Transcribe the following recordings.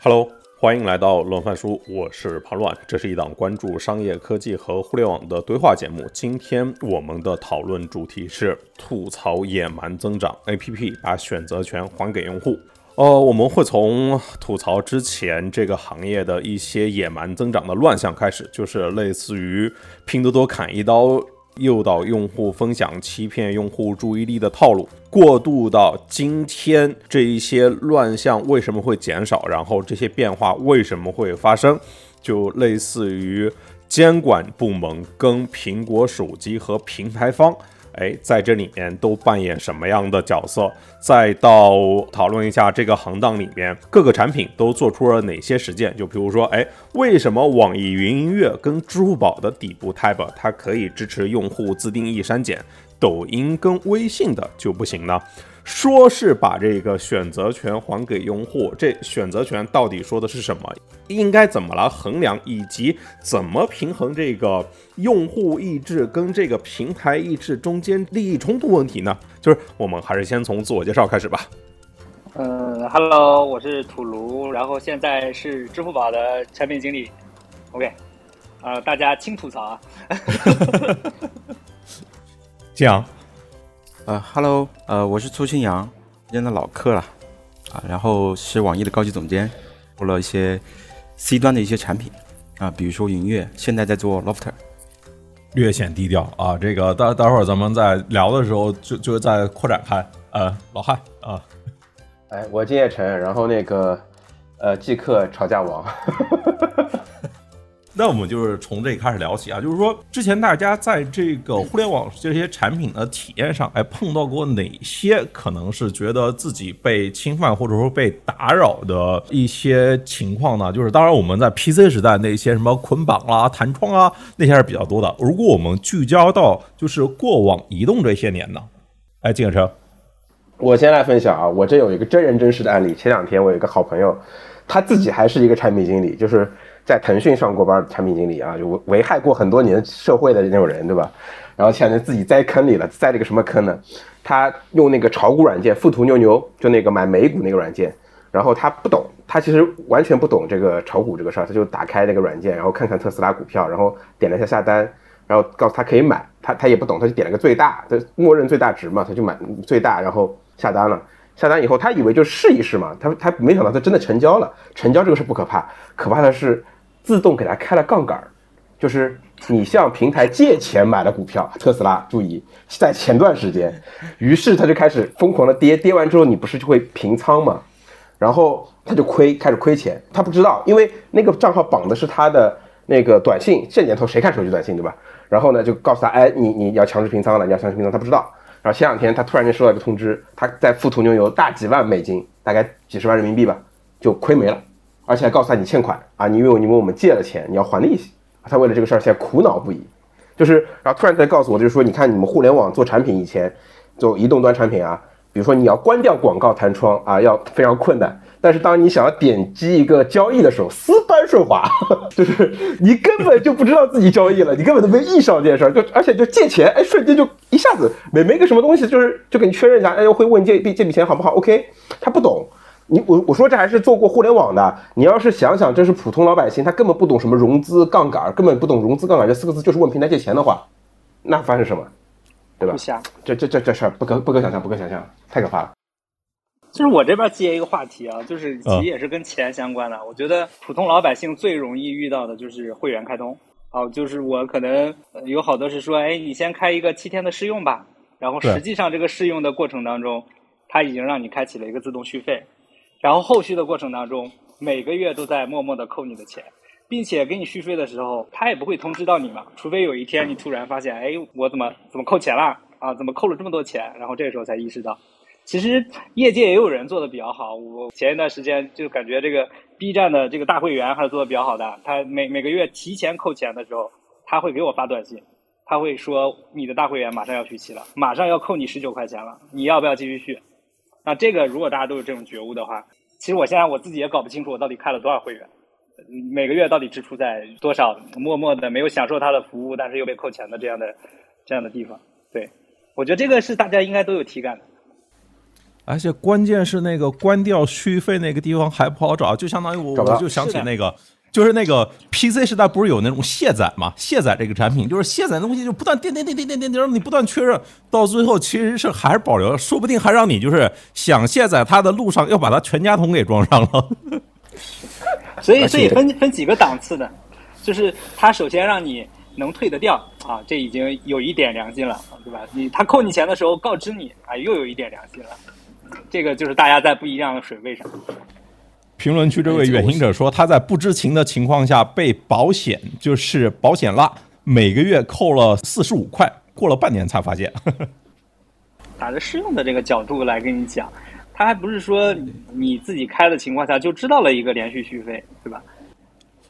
Hello，欢迎来到乱饭书，我是庞乱。这是一档关注商业科技和互联网的对话节目。今天我们的讨论主题是吐槽野蛮增长，APP 把选择权还给用户。呃，我们会从吐槽之前这个行业的一些野蛮增长的乱象开始，就是类似于拼多多砍一刀。诱导用户分享、欺骗用户注意力的套路，过渡到今天这一些乱象为什么会减少？然后这些变化为什么会发生？就类似于监管部门跟苹果手机和平台方。哎，在这里面都扮演什么样的角色？再到讨论一下这个行当里面各个产品都做出了哪些实践？就比如说，哎，为什么网易云音乐跟支付宝的底部 Tab 它可以支持用户自定义删减，抖音跟微信的就不行呢？说是把这个选择权还给用户，这选择权到底说的是什么？应该怎么来衡量，以及怎么平衡这个用户意志跟这个平台意志中间利益冲突问题呢？就是我们还是先从自我介绍开始吧。嗯，Hello，我是土卢，然后现在是支付宝的产品经理。OK，呃，大家轻吐槽啊。这样。呃，Hello，呃，我是苏清扬，今天的老客了，啊，然后是网易的高级总监，做了一些 C 端的一些产品，啊，比如说云乐，现在在做 Lofter，略显低调啊，这个待待会儿咱们在聊的时候就就在扩展开，呃，老汉啊，哎，我金叶成，然后那个呃，即刻吵架王。那我们就是从这开始聊起啊，就是说之前大家在这个互联网这些产品的体验上，哎，碰到过哪些可能是觉得自己被侵犯或者说被打扰的一些情况呢？就是当然我们在 PC 时代那些什么捆绑啦、弹窗啊那些是比较多的。如果我们聚焦到就是过往移动这些年呢？哎，金车，我先来分享啊，我这有一个真人真事的案例。前两天我有一个好朋友，他自己还是一个产品经理，就是。在腾讯上过班的，产品经理啊，就危害过很多年社会的那种人，对吧？然后现在自己栽坑里了，栽了个什么坑呢？他用那个炒股软件富途牛牛，就那个买美股那个软件，然后他不懂，他其实完全不懂这个炒股这个事儿，他就打开那个软件，然后看看特斯拉股票，然后点了一下下单，然后告诉他可以买，他他也不懂，他就点了个最大，他默认最大值嘛，他就买最大，然后下单了。下单以后，他以为就试一试嘛，他他没想到他真的成交了。成交这个事不可怕，可怕的是。自动给他开了杠杆儿，就是你向平台借钱买了股票，特斯拉，注意，在前段时间，于是他就开始疯狂的跌，跌完之后你不是就会平仓吗？然后他就亏，开始亏钱，他不知道，因为那个账号绑的是他的那个短信，这年头谁看手机短信对吧？然后呢就告诉他，哎，你你要强制平仓了，你要强制平仓，他不知道。然后前两天他突然间收到一个通知，他在富途牛油大几万美金，大概几十万人民币吧，就亏没了。而且还告诉他你欠款啊，你因为你问我们借了钱，你要还利息。他为了这个事儿现在苦恼不已，就是然后突然再告诉我，就是说你看你们互联网做产品以前做移动端产品啊，比如说你要关掉广告弹窗啊，要非常困难。但是当你想要点击一个交易的时候，丝般顺滑，就是你根本就不知道自己交易了，你根本都没意识到这件事儿。就而且就借钱，哎，瞬间就一下子没没个什么东西，就是就给你确认一下，哎，会问借笔这笔钱好不好？OK，他不懂。你我我说这还是做过互联网的，你要是想想这是普通老百姓，他根本不懂什么融资杠杆，根本不懂融资杠杆这四个字，就是问平台借钱的话，那发生什么，对吧？这这这这事儿不可不可想象，不可想象，太可怕了。就是我这边接一个话题啊，就是其实也是跟钱相关的。我觉得普通老百姓最容易遇到的就是会员开通。好，就是我可能有好多是说，哎，你先开一个七天的试用吧，然后实际上这个试用的过程当中，他已经让你开启了一个自动续费。然后后续的过程当中，每个月都在默默的扣你的钱，并且给你续费的时候，他也不会通知到你嘛，除非有一天你突然发现，哎，我怎么怎么扣钱了啊？怎么扣了这么多钱？然后这个时候才意识到，其实业界也有人做的比较好。我前一段时间就感觉这个 B 站的这个大会员还是做的比较好的，他每每个月提前扣钱的时候，他会给我发短信，他会说你的大会员马上要续期了，马上要扣你十九块钱了，你要不要继续续？那这个如果大家都有这种觉悟的话，其实我现在我自己也搞不清楚我到底开了多少会员，每个月到底支出在多少，默默的没有享受他的服务，但是又被扣钱的这样的这样的地方。对，我觉得这个是大家应该都有体感的。而且关键是那个关掉续费那个地方还不好找，就相当于我我就想起那个。就是那个 PC 时代不是有那种卸载嘛？卸载这个产品，就是卸载东西就不断点点点点点点点，让你不断确认，到最后其实是还是保留，说不定还让你就是想卸载它的路上要把它全家桶给装上了。所以这也分分几个档次的，就是它首先让你能退得掉啊，这已经有一点良心了，对吧？你他扣你钱的时候告知你啊，又有一点良心了，这个就是大家在不一样的水位上。评论区这位远行者说，他在不知情的情况下被保险就是保险拉，每个月扣了四十五块，过了半年才发现。打着试用的这个角度来跟你讲，他还不是说你自己开的情况下就知道了一个连续续费，对吧？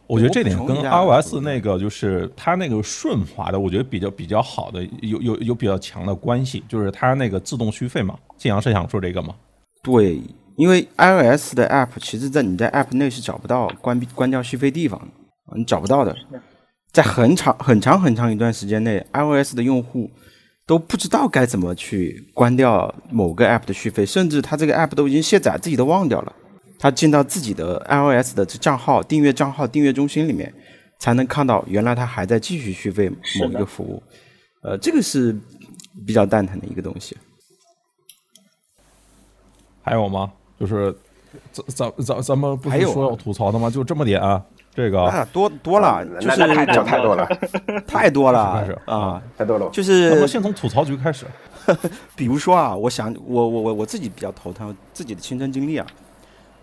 我觉得这点跟 iOS 那个就是它那个顺滑的，我觉得比较比较好的，有有有比较强的关系，就是它那个自动续费嘛。晋阳是想说这个吗？对。因为 iOS 的 App，其实，在你在 App 内是找不到关闭、关掉续费地方的，你找不到的。在很长、很长、很长一段时间内，iOS 的用户都不知道该怎么去关掉某个 App 的续费，甚至他这个 App 都已经卸载，自己都忘掉了。他进到自己的 iOS 的账号、订阅账号、订阅中心里面，才能看到原来他还在继续续费某一个服务。呃，这个是比较蛋疼的一个东西。还有吗？就是咱咱咱咱们不是说要吐槽的吗？就这么点，啊这个多多了，就是讲太多了，太多了，开始啊，太多了。就是咱们先从吐槽局开始。比如说啊，我想我我我我自己比较头疼，自己的亲身经历啊，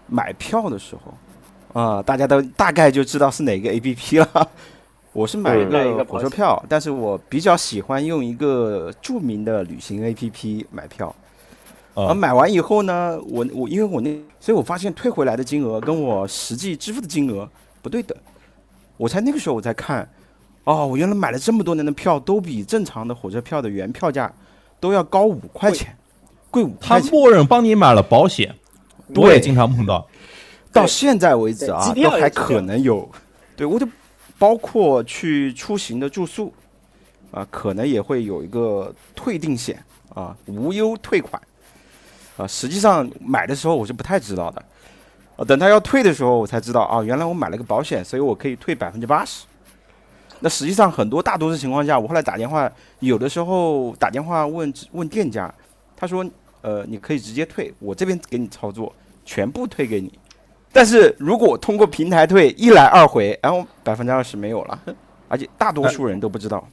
买票的时候啊，大家都大概就知道是哪个 A P P 了。我是买一个火车票，但是我比较喜欢用一个著名的旅行 A P P 买票。而买完以后呢，我我因为我那，所以我发现退回来的金额跟我实际支付的金额不对等，我才那个时候我才看，哦，我原来买了这么多年的票，都比正常的火车票的原票价都要高五块钱，贵五块钱。他默认帮你买了保险，我也经常碰到，到现在为止啊，都还可能有，对我就包括去出行的住宿，啊，可能也会有一个退定险啊，无忧退款。啊，实际上买的时候我是不太知道的，啊，等他要退的时候我才知道啊，原来我买了个保险，所以我可以退百分之八十。那实际上很多大多数情况下，我后来打电话，有的时候打电话问问店家，他说，呃，你可以直接退，我这边给你操作，全部退给你。但是如果通过平台退，一来二回，然后百分之二十没有了，而且大多数人都不知道。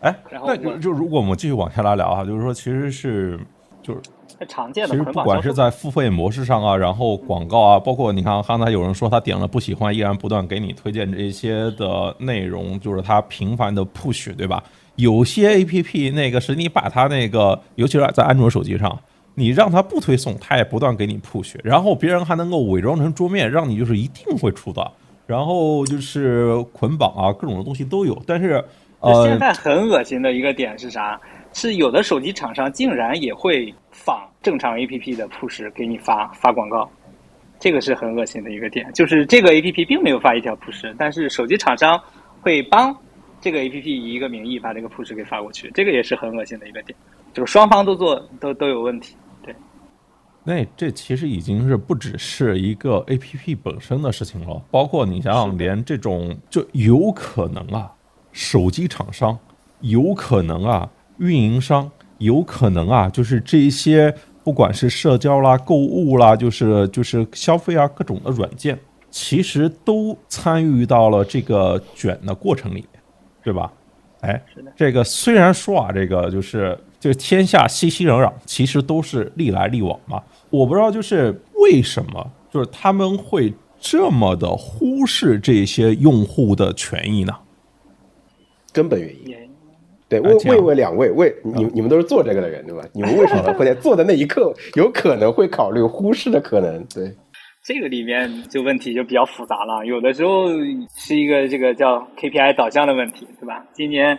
哎，那就就如果我们继续往下来聊啊，就是说其实是就是。常见的，其实不管是在付费模式上啊，然后广告啊，包括你看刚才有人说他点了不喜欢，依然不断给你推荐这些的内容，就是他频繁的 push，对吧？有些 A P P 那个是你把它那个，尤其是在安卓手机上，你让它不推送，它也不断给你 push，然后别人还能够伪装成桌面，让你就是一定会出的，然后就是捆绑啊，各种的东西都有。但是呃，现在很恶心的一个点是啥？是有的手机厂商竟然也会仿正常 A P P 的 push 给你发发广告，这个是很恶心的一个点。就是这个 A P P 并没有发一条 push，但是手机厂商会帮这个 A P P 以一个名义把这个 push 给发过去，这个也是很恶心的一个点。就是双方都做都都有问题。对，那这其实已经是不只是一个 A P P 本身的事情了，包括你想想，连这种就有可能啊，手机厂商有可能啊。运营商有可能啊，就是这些，不管是社交啦、购物啦，就是就是消费啊，各种的软件，其实都参与到了这个卷的过程里面，对吧？哎，这个虽然说啊，这个就是就天下熙熙攘攘，其实都是利来利往嘛。我不知道就是为什么，就是他们会这么的忽视这些用户的权益呢？根本原因。对，问问问两位，为你你们都是做这个的人，对吧？你们为什么会在做的那一刻有可能会考虑忽视的可能？对，这个里面就问题就比较复杂了。有的时候是一个这个叫 KPI 导向的问题，对吧？今年，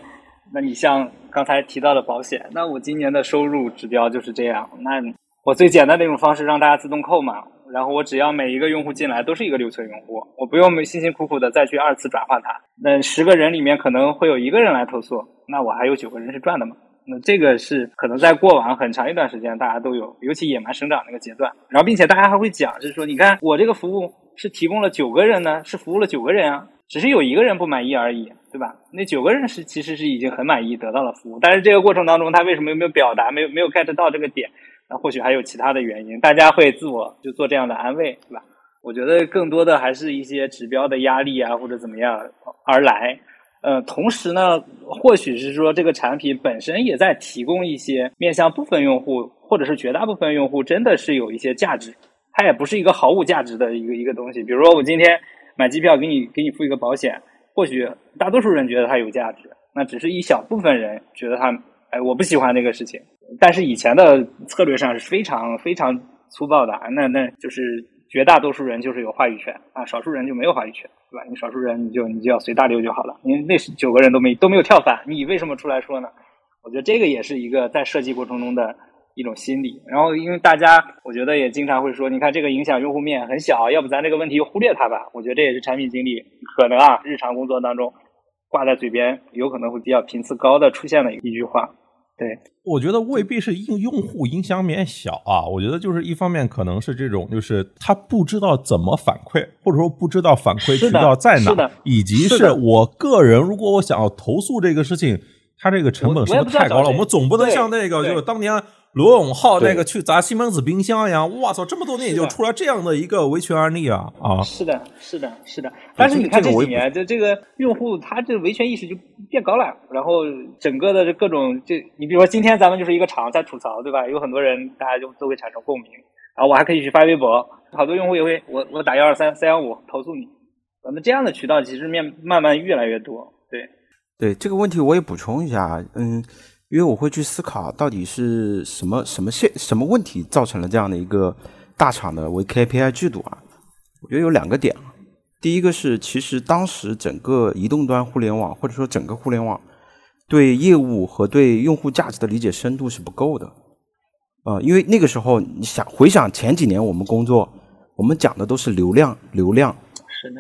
那你像刚才提到的保险，那我今年的收入指标就是这样，那我最简单的一种方式让大家自动扣嘛。然后我只要每一个用户进来都是一个留存用户，我不用辛辛苦苦的再去二次转化它。那十个人里面可能会有一个人来投诉，那我还有九个人是赚的嘛？那这个是可能在过往很长一段时间大家都有，尤其野蛮生长那个阶段。然后，并且大家还会讲，是说，你看我这个服务是提供了九个人呢，是服务了九个人啊，只是有一个人不满意而已，对吧？那九个人是其实是已经很满意得到了服务，但是这个过程当中他为什么又没有表达，没有没有 get 到这个点？那或许还有其他的原因，大家会自我就做这样的安慰，对吧？我觉得更多的还是一些指标的压力啊，或者怎么样而来。呃，同时呢，或许是说这个产品本身也在提供一些面向部分用户，或者是绝大部分用户真的是有一些价值，它也不是一个毫无价值的一个一个东西。比如说，我今天买机票给你给你付一个保险，或许大多数人觉得它有价值，那只是一小部分人觉得它，哎，我不喜欢这个事情。但是以前的策略上是非常非常粗暴的，那那就是绝大多数人就是有话语权啊，少数人就没有话语权。对吧？你少数人，你就你就要随大流就好了。因为那九个人都没都没有跳反，你为什么出来说呢？我觉得这个也是一个在设计过程中的一种心理。然后，因为大家我觉得也经常会说，你看这个影响用户面很小，要不咱这个问题忽略它吧。我觉得这也是产品经理可能啊日常工作当中挂在嘴边，有可能会比较频次高的出现的一句话。对，我觉得未必是用用户影响面小啊，我觉得就是一方面可能是这种，就是他不知道怎么反馈，或者说不知道反馈渠道在哪，以及是我个人如果我想要投诉这个事情，它这个成本是不是太高了？我们总不能像那个就是当年。罗永浩那个去砸西门子冰箱一样，我操！这么多年也就出来这样的一个维权案例啊啊！是的，是的，是的。但是你看这几年，这这个用户他这维权意识就变高了，然后整个的这各种，就你比如说今天咱们就是一个厂在吐槽，对吧？有很多人大家就都会产生共鸣，然后我还可以去发微博，好多用户也会我我打幺二三三幺五投诉你，咱们这样的渠道其实面慢慢越来越多。对对，这个问题我也补充一下，嗯。因为我会去思考，到底是什么什么现什么问题造成了这样的一个大厂的为 KPI 制度啊？我觉得有两个点。第一个是，其实当时整个移动端互联网或者说整个互联网对业务和对用户价值的理解深度是不够的。呃，因为那个时候你想回想前几年我们工作，我们讲的都是流量，流量，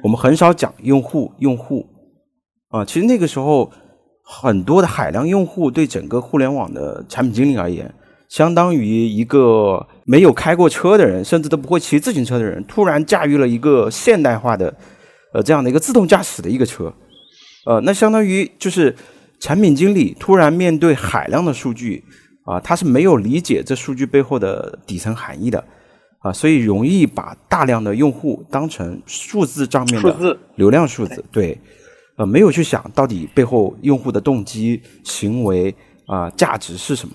我们很少讲用户，用户。啊，其实那个时候。很多的海量用户对整个互联网的产品经理而言，相当于一个没有开过车的人，甚至都不会骑自行车的人，突然驾驭了一个现代化的，呃，这样的一个自动驾驶的一个车，呃，那相当于就是产品经理突然面对海量的数据，啊，他是没有理解这数据背后的底层含义的，啊，所以容易把大量的用户当成数字账面的流量数字，对。呃，没有去想到底背后用户的动机、行为啊、价值是什么？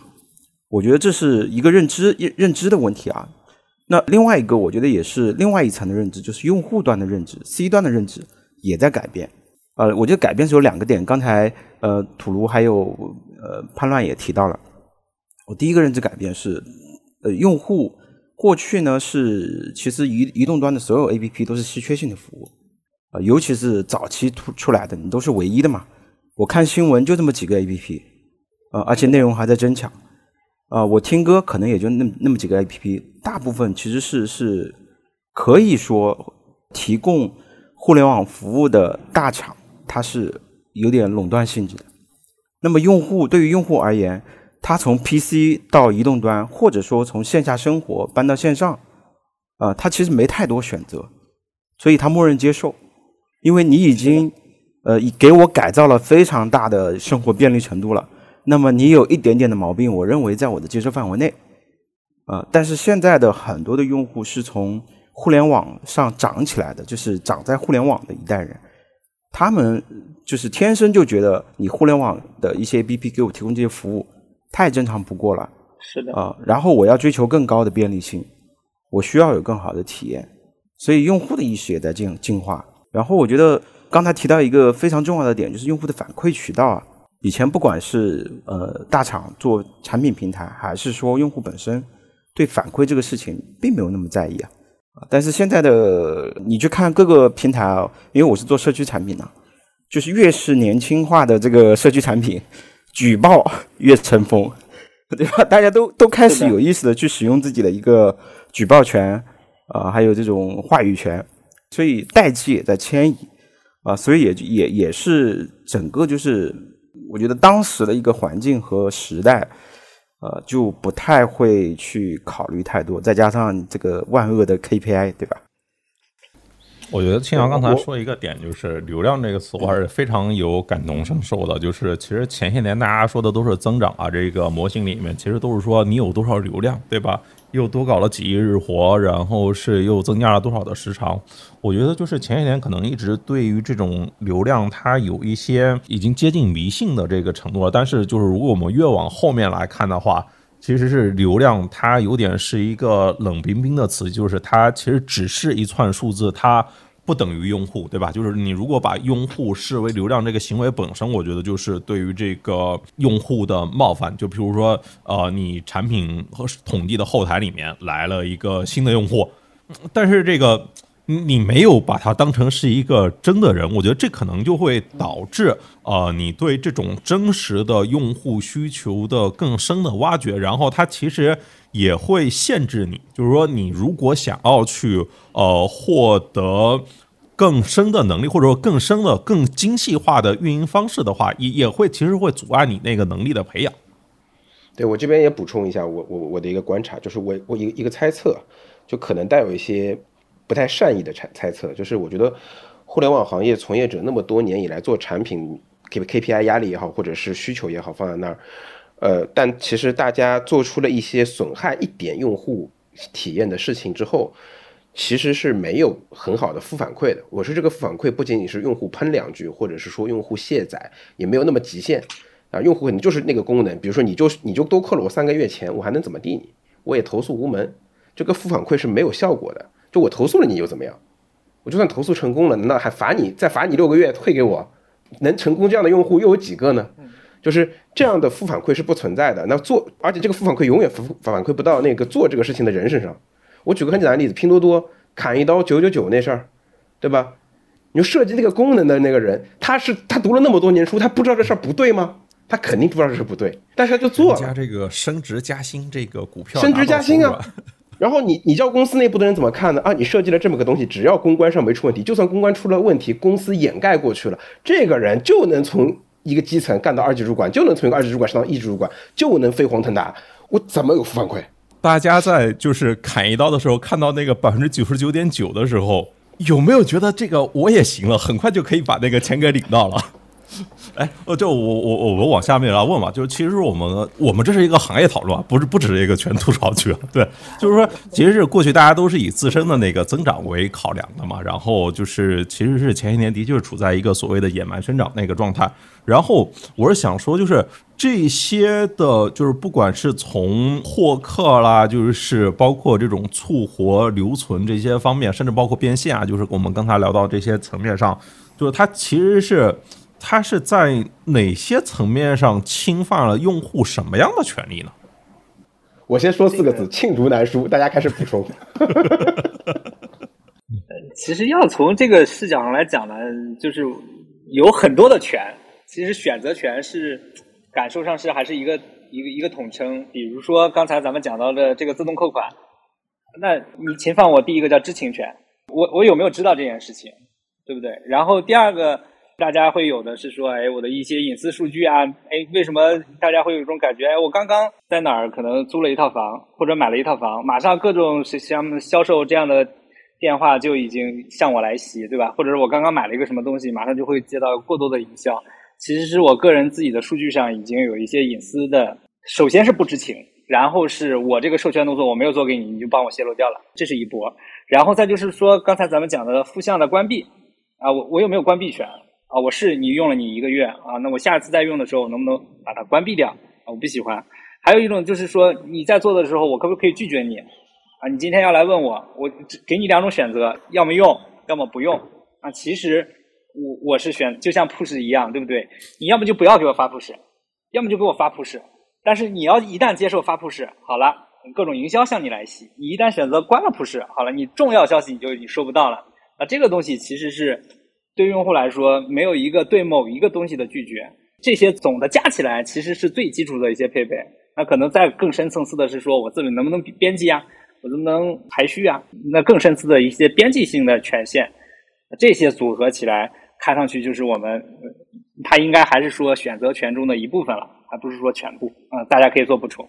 我觉得这是一个认知认知的问题啊。那另外一个，我觉得也是另外一层的认知，就是用户端的认知、C 端的认知也在改变。呃，我觉得改变是有两个点。刚才呃，土卢还有呃叛乱也提到了。我第一个认知改变是，呃，用户过去呢是其实移移动端的所有 APP 都是稀缺性的服务。啊，尤其是早期出出来的，你都是唯一的嘛。我看新闻就这么几个 A P P，啊，而且内容还在增强。啊，我听歌可能也就那那么几个 A P P，大部分其实是是可以说提供互联网服务的大厂，它是有点垄断性质的。那么用户对于用户而言，他从 P C 到移动端，或者说从线下生活搬到线上，啊，他其实没太多选择，所以他默认接受。因为你已经，呃，给我改造了非常大的生活便利程度了，那么你有一点点的毛病，我认为在我的接受范围内，啊，但是现在的很多的用户是从互联网上长起来的，就是长在互联网的一代人，他们就是天生就觉得你互联网的一些 APP 给我提供这些服务太正常不过了，是的。啊，然后我要追求更高的便利性，我需要有更好的体验，所以用户的意识也在进进化。然后我觉得刚才提到一个非常重要的点，就是用户的反馈渠道啊。以前不管是呃大厂做产品平台，还是说用户本身对反馈这个事情并没有那么在意啊。但是现在的你去看各个平台啊，因为我是做社区产品的，就是越是年轻化的这个社区产品，举报越成风，对吧？大家都都开始有意识的去使用自己的一个举报权啊，还有这种话语权。所以代际也在迁移，啊，所以也也也是整个就是我觉得当时的一个环境和时代，呃，就不太会去考虑太多，再加上这个万恶的 KPI，对吧？我觉得青阳刚才说一个点，就是流量这个词，我还是非常有感同身受的。就是其实前些年大家说的都是增长啊，这个模型里面其实都是说你有多少流量，对吧？又多搞了几亿日活，然后是又增加了多少的时长。我觉得就是前些年可能一直对于这种流量，它有一些已经接近迷信的这个程度了。但是就是如果我们越往后面来看的话，其实是流量，它有点是一个冷冰冰的词，就是它其实只是一串数字，它不等于用户，对吧？就是你如果把用户视为流量这个行为本身，我觉得就是对于这个用户的冒犯。就比如说，呃，你产品和统计的后台里面来了一个新的用户，但是这个。你没有把它当成是一个真的人，我觉得这可能就会导致呃，你对这种真实的用户需求的更深的挖掘，然后它其实也会限制你，就是说你如果想要去呃获得更深的能力，或者说更深的、更精细化的运营方式的话，也也会其实会阻碍你那个能力的培养。对我这边也补充一下，我我我的一个观察，就是我我一个一个猜测，就可能带有一些。不太善意的猜猜测，就是我觉得互联网行业从业者那么多年以来做产品，K K P I 压力也好，或者是需求也好放在那儿，呃，但其实大家做出了一些损害一点用户体验的事情之后，其实是没有很好的负反馈的。我说这个负反馈不仅仅是用户喷两句，或者是说用户卸载，也没有那么极限啊。用户可能就是那个功能，比如说你就你就多扣了我三个月钱，我还能怎么地你？我也投诉无门，这个负反馈是没有效果的。就我投诉了你又怎么样？我就算投诉成功了，那还罚你再罚你六个月退给我？能成功这样的用户又有几个呢？就是这样的负反馈是不存在的。那做，而且这个负反馈永远反反馈不到那个做这个事情的人身上。我举个很简单的例子，拼多多砍一刀九九九那事儿，对吧？你就设计那个功能的那个人，他是他读了那么多年书，他不知道这事儿不对吗？他肯定不知道这事不对，但是他就做了。加这个升职加薪，这个股票升职加薪啊。然后你你叫公司内部的人怎么看呢？啊，你设计了这么个东西，只要公关上没出问题，就算公关出了问题，公司掩盖过去了，这个人就能从一个基层干到二级主管，就能从一个二级主管升到一级主管，就能飞黄腾达。我怎么有负反馈？大家在就是砍一刀的时候，看到那个百分之九十九点九的时候，有没有觉得这个我也行了，很快就可以把那个钱给领到了？哎，呃，就我我我们往下面来问嘛，就是其实我们我们这是一个行业讨论，不是不只是一个全吐槽区，对，就是说其实是过去大家都是以自身的那个增长为考量的嘛，然后就是其实是前些年的确是处在一个所谓的野蛮生长那个状态，然后我是想说，就是这些的，就是不管是从获客啦，就是包括这种促活留存这些方面，甚至包括变现啊，就是我们刚才聊到这些层面上，就是它其实是。它是在哪些层面上侵犯了用户什么样的权利呢？我先说四个字：罄竹难书。大家开始补充。其实要从这个视角上来讲呢，就是有很多的权。其实选择权是感受上是还是一个一个一个统称。比如说刚才咱们讲到的这个自动扣款，那你侵犯我第一个叫知情权，我我有没有知道这件事情，对不对？然后第二个。大家会有的是说，哎，我的一些隐私数据啊，哎，为什么大家会有一种感觉？哎，我刚刚在哪儿可能租了一套房，或者买了一套房，马上各种像销售这样的电话就已经向我来袭，对吧？或者是我刚刚买了一个什么东西，马上就会接到过多的营销。其实是我个人自己的数据上已经有一些隐私的，首先是不知情，然后是我这个授权动作我没有做给你，你就帮我泄露掉了，这是一波。然后再就是说，刚才咱们讲的负向的关闭啊，我我有没有关闭权？啊，我是你用了你一个月啊，那我下次再用的时候能不能把它关闭掉？啊，我不喜欢。还有一种就是说你在做的时候，我可不可以拒绝你？啊，你今天要来问我，我给你两种选择，要么用，要么不用。啊，其实我我是选，就像 push 一样，对不对？你要么就不要给我发 push，要么就给我发 push。但是你要一旦接受发 push，好了，各种营销向你来袭。你一旦选择关了 push，好了，你重要消息你就你收不到了。啊，这个东西其实是。对用户来说，没有一个对某一个东西的拒绝，这些总的加起来，其实是最基础的一些配备。那可能再更深层次的是说，我自己能不能编辑啊，我能不能排序啊？那更深次的一些编辑性的权限，这些组合起来，看上去就是我们它应该还是说选择权中的一部分了，还不是说全部。嗯，大家可以做补充。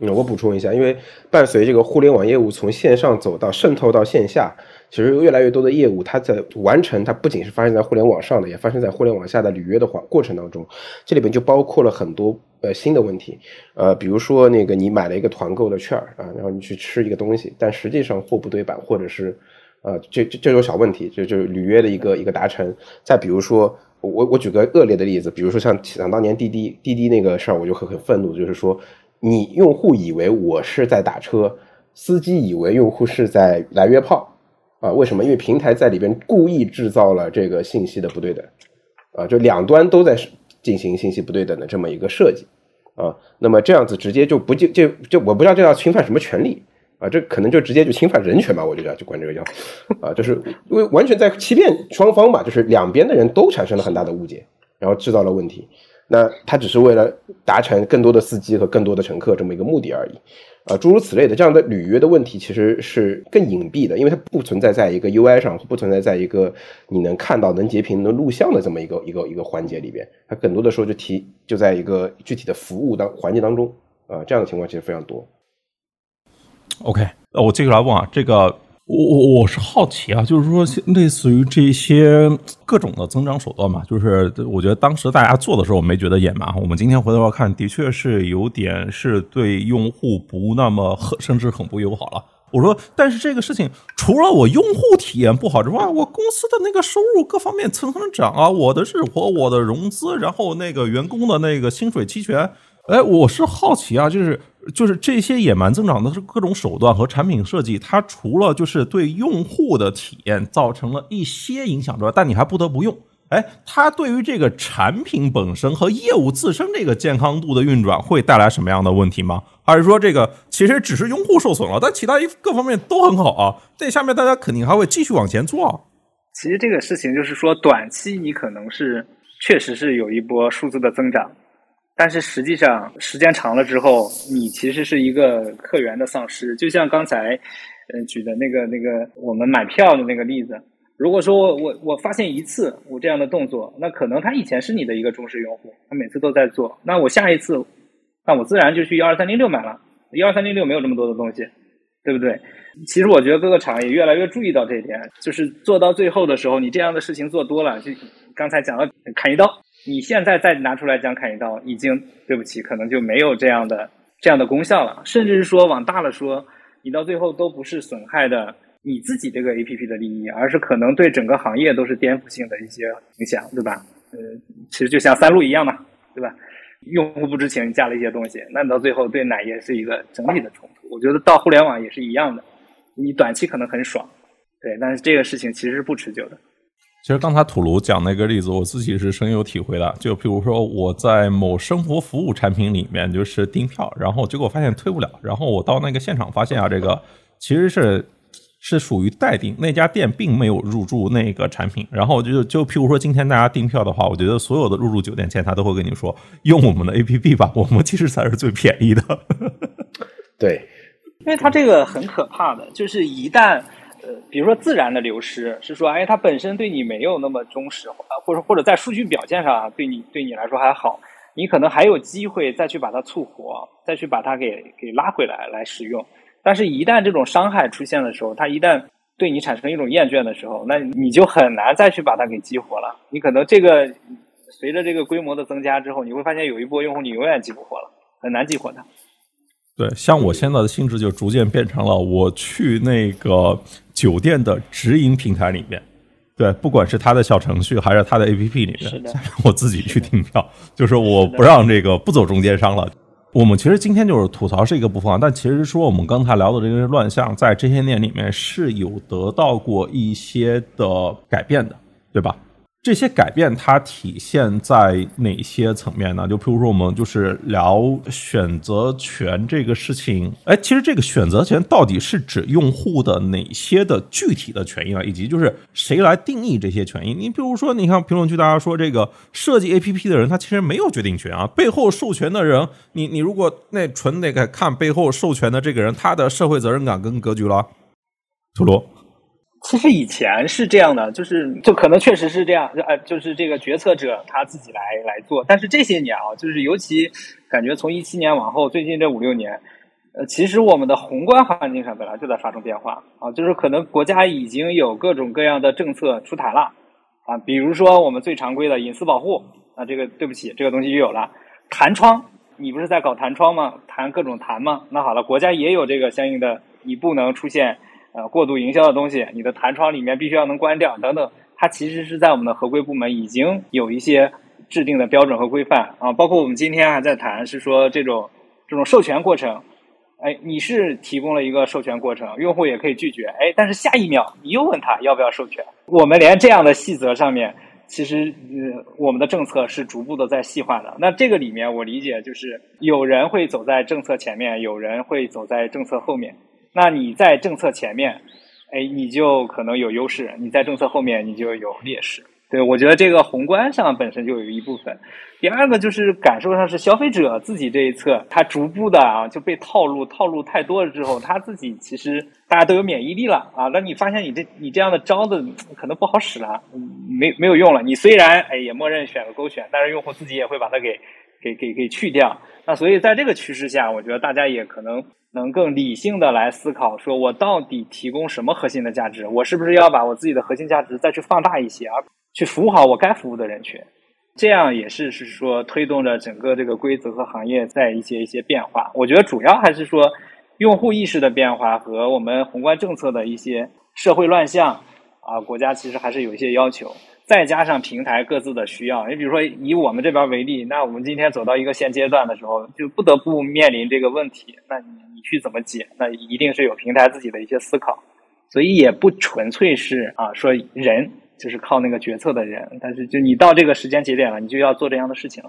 嗯，我补充一下，因为伴随这个互联网业务从线上走到渗透到线下，其实越来越多的业务，它在完成，它不仅是发生在互联网上的，也发生在互联网下的履约的话过程当中。这里边就包括了很多呃新的问题，呃，比如说那个你买了一个团购的券啊，然后你去吃一个东西，但实际上货不对版，或者是呃这这这种小问题，就就是履约的一个一个达成。再比如说，我我举个恶劣的例子，比如说像想当年滴滴滴滴那个事儿，我就很很愤怒，就是说。你用户以为我是在打车，司机以为用户是在来约炮，啊，为什么？因为平台在里边故意制造了这个信息的不对等，啊，就两端都在进行信息不对等的这么一个设计，啊，那么这样子直接就不就就就我不知道这要侵犯什么权利啊，这可能就直接就侵犯人权吧，我觉得就管这个叫，啊，就是因为完全在欺骗双方嘛，就是两边的人都产生了很大的误解，然后制造了问题。那他只是为了达成更多的司机和更多的乘客这么一个目的而已，啊，诸如此类的这样的履约的问题其实是更隐蔽的，因为它不存在在一个 UI 上，不存在在一个你能看到、能截屏、能录像的这么一个一个一个环节里边，它更多的时候就提就在一个具体的服务当环节当中，啊，这样的情况其实非常多。OK，呃，我继续来问啊，这个。我我我是好奇啊，就是说类似于这些各种的增长手段嘛，就是我觉得当时大家做的时候，没觉得野蛮。我们今天回头看，的确是有点是对用户不那么很，甚至很不友好了。我说，但是这个事情除了我用户体验不好之外，我公司的那个收入各方面蹭蹭涨啊，我的日活，我的融资，然后那个员工的那个薪水期权。哎，我是好奇啊，就是就是这些野蛮增长的各种手段和产品设计，它除了就是对用户的体验造成了一些影响之外，但你还不得不用。哎，它对于这个产品本身和业务自身这个健康度的运转会带来什么样的问题吗？还是说这个其实只是用户受损了，但其他一各方面都很好啊？这下面大家肯定还会继续往前做。其实这个事情就是说，短期你可能是确实是有一波数字的增长。但是实际上，时间长了之后，你其实是一个客源的丧失。就像刚才，呃，举的那个那个我们买票的那个例子。如果说我我我发现一次我这样的动作，那可能他以前是你的一个忠实用户，他每次都在做。那我下一次，那我自然就去幺二三零六买了。幺二三零六没有这么多的东西，对不对？其实我觉得各个厂也越来越注意到这一点，就是做到最后的时候，你这样的事情做多了，就刚才讲了砍一刀。你现在再拿出来讲砍一刀，已经对不起，可能就没有这样的这样的功效了。甚至是说往大了说，你到最后都不是损害的你自己这个 A P P 的利益，而是可能对整个行业都是颠覆性的一些影响，对吧？呃，其实就像三鹿一样嘛，对吧？用户不知情加了一些东西，那你到最后对奶业是一个整体的冲突。我觉得到互联网也是一样的，你短期可能很爽，对，但是这个事情其实是不持久的。其实刚才土炉讲那个例子，我自己是深有体会的。就比如说我在某生活服务产品里面就是订票，然后结果发现退不了，然后我到那个现场发现啊，这个其实是是属于待订，那家店并没有入驻那个产品。然后就就譬如说今天大家订票的话，我觉得所有的入住酒店前台都会跟你说，用我们的 APP 吧，我们其实才是最便宜的。对，因为它这个很可怕的，就是一旦。呃，比如说自然的流失，是说，哎，它本身对你没有那么忠实，或者或者在数据表现上对你对你来说还好，你可能还有机会再去把它促活，再去把它给给拉回来来使用。但是，一旦这种伤害出现的时候，它一旦对你产生一种厌倦的时候，那你就很难再去把它给激活了。你可能这个随着这个规模的增加之后，你会发现有一波用户你永远激不活了，很难激活它。对，像我现在的性质就逐渐变成了我去那个。酒店的直营平台里面，对，不管是他的小程序还是他的 APP 里面，我自己去订票，就是我不让这个不走中间商了。我们其实今天就是吐槽是一个部分，但其实说我们刚才聊的这些乱象，在这些年里面是有得到过一些的改变的，对吧？这些改变它体现在哪些层面呢？就譬如说，我们就是聊选择权这个事情。哎，其实这个选择权到底是指用户的哪些的具体的权益呢？以及就是谁来定义这些权益？你比如说，你看评论区大家说这个设计 APP 的人，他其实没有决定权啊。背后授权的人，你你如果那纯那个看背后授权的这个人，他的社会责任感跟格局了。土罗。其实以前是这样的，就是就可能确实是这样，呃，就是这个决策者他自己来来做。但是这些年啊，就是尤其感觉从一七年往后，最近这五六年，呃，其实我们的宏观环境上本来就在发生变化啊，就是可能国家已经有各种各样的政策出台了啊，比如说我们最常规的隐私保护啊，这个对不起，这个东西就有了弹窗。你不是在搞弹窗吗？弹各种弹吗？那好了，国家也有这个相应的，你不能出现呃过度营销的东西，你的弹窗里面必须要能关掉等等。它其实是在我们的合规部门已经有一些制定的标准和规范啊，包括我们今天还在谈，是说这种这种授权过程，哎，你是提供了一个授权过程，用户也可以拒绝，哎，但是下一秒你又问他要不要授权，我们连这样的细则上面。其实，呃，我们的政策是逐步的在细化的。那这个里面，我理解就是有人会走在政策前面，有人会走在政策后面。那你在政策前面，哎，你就可能有优势；你在政策后面，你就有劣势。对，我觉得这个宏观上本身就有一部分。第二个就是感受上是消费者自己这一侧，他逐步的啊就被套路，套路太多了之后，他自己其实大家都有免疫力了啊。那你发现你这你这样的招子可能不好使了，没没有用了。你虽然哎也默认选了勾选，但是用户自己也会把它给给给给去掉。那所以在这个趋势下，我觉得大家也可能能更理性的来思考，说我到底提供什么核心的价值？我是不是要把我自己的核心价值再去放大一些啊？去服务好我该服务的人群，这样也是是说推动着整个这个规则和行业在一些一些变化。我觉得主要还是说用户意识的变化和我们宏观政策的一些社会乱象啊，国家其实还是有一些要求，再加上平台各自的需要。你比如说以我们这边为例，那我们今天走到一个现阶段的时候，就不得不面临这个问题。那你你去怎么解？那一定是有平台自己的一些思考，所以也不纯粹是啊说人。就是靠那个决策的人，但是就你到这个时间节点了，你就要做这样的事情。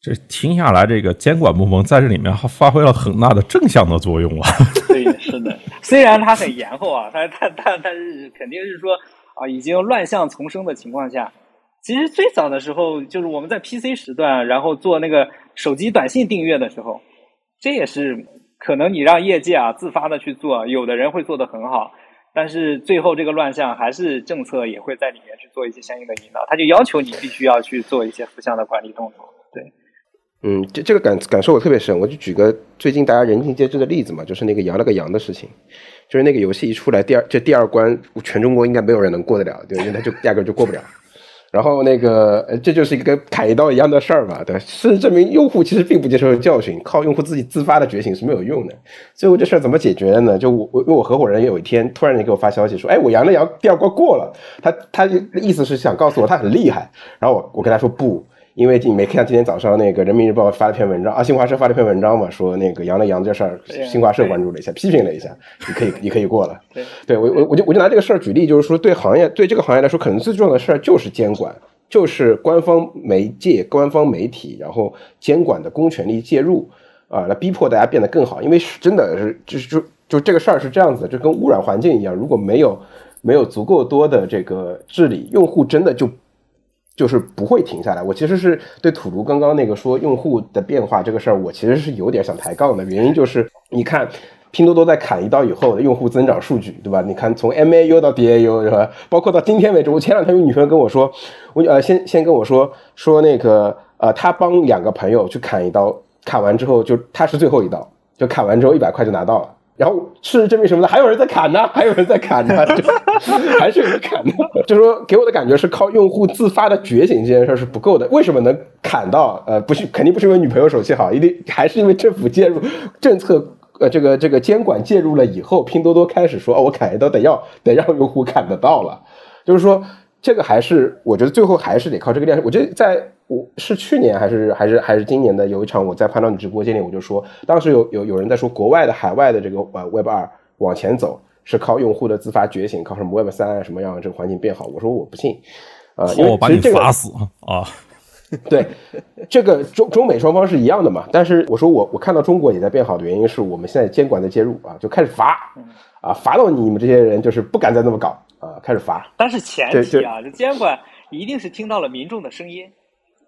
这听下来，这个监管部门在这里面发挥了很大的正向的作用啊。对，是的，虽然它很延后啊，但但但但是肯定是说啊，已经乱象丛生的情况下，其实最早的时候就是我们在 PC 时段，然后做那个手机短信订阅的时候，这也是可能你让业界啊自发的去做，有的人会做的很好。但是最后这个乱象还是政策也会在里面去做一些相应的引导，他就要求你必须要去做一些负向的管理动作。对，嗯，这这个感感受我特别深，我就举个最近大家人尽皆知的例子嘛，就是那个羊了个羊的事情，就是那个游戏一出来，第二这第二关全中国应该没有人能过得了，对，因为他就压根就过不了。然后那个，这就是一个跟砍一刀一样的事儿吧，对事实证明，用户其实并不接受教训，靠用户自己自发的觉醒是没有用的。最后这事儿怎么解决的呢？就我，我，因为我合伙人有一天突然间给我发消息说，哎，我杨了杨第二关过了，他他意思是想告诉我他很厉害。然后我我跟他说不。因为你没看今天早上那个人民日报发了篇文章啊，新华社发了篇文章嘛，说那个杨了杨这事儿，新华社关注了一下，批评了一下，你可以你可以过了。对，对我我我就我就拿这个事儿举例，就是说对行业对这个行业来说，可能最重要的事儿就是监管，就是官方媒介、官方媒体，然后监管的公权力介入啊，来逼迫大家变得更好。因为真的是就是就就这个事儿是这样子，就跟污染环境一样，如果没有没有足够多的这个治理，用户真的就。就是不会停下来。我其实是对土卢刚刚那个说用户的变化这个事儿，我其实是有点想抬杠的。原因就是，你看拼多多在砍一刀以后的用户增长数据，对吧？你看从 MAU 到 DAU 是吧？包括到今天为止，我前两天有女朋友跟我说，我呃先先跟我说说那个呃，他帮两个朋友去砍一刀，砍完之后就他是最后一刀，就砍完之后一百块就拿到了。然后事实证明什么呢？还有人在砍呢，还有人在砍呢，还是有人砍呢。就是说，给我的感觉是靠用户自发的觉醒这件事是不够的。为什么能砍到？呃，不是，肯定不是因为女朋友手气好，一定还是因为政府介入政策，呃，这个这个监管介入了以后，拼多多开始说，哦，我砍一刀得要得让用户砍得到了。就是说，这个还是我觉得最后还是得靠这个量。我觉得在。我是去年还是还是还是今年的有一场我在潘导你直播间里我就说，当时有有有人在说国外的海外的这个呃 Web 二往前走是靠用户的自发觉醒，靠什么 Web 三啊什么让这个环境变好？我说我不信，啊，因为其实这个啊，对，这个中中美双方是一样的嘛。但是我说我我看到中国也在变好的原因是我们现在监管在介入啊，就开始罚啊，罚到你们这些人就是不敢再那么搞啊，开始罚。但是前提啊，这监管一定是听到了民众的声音。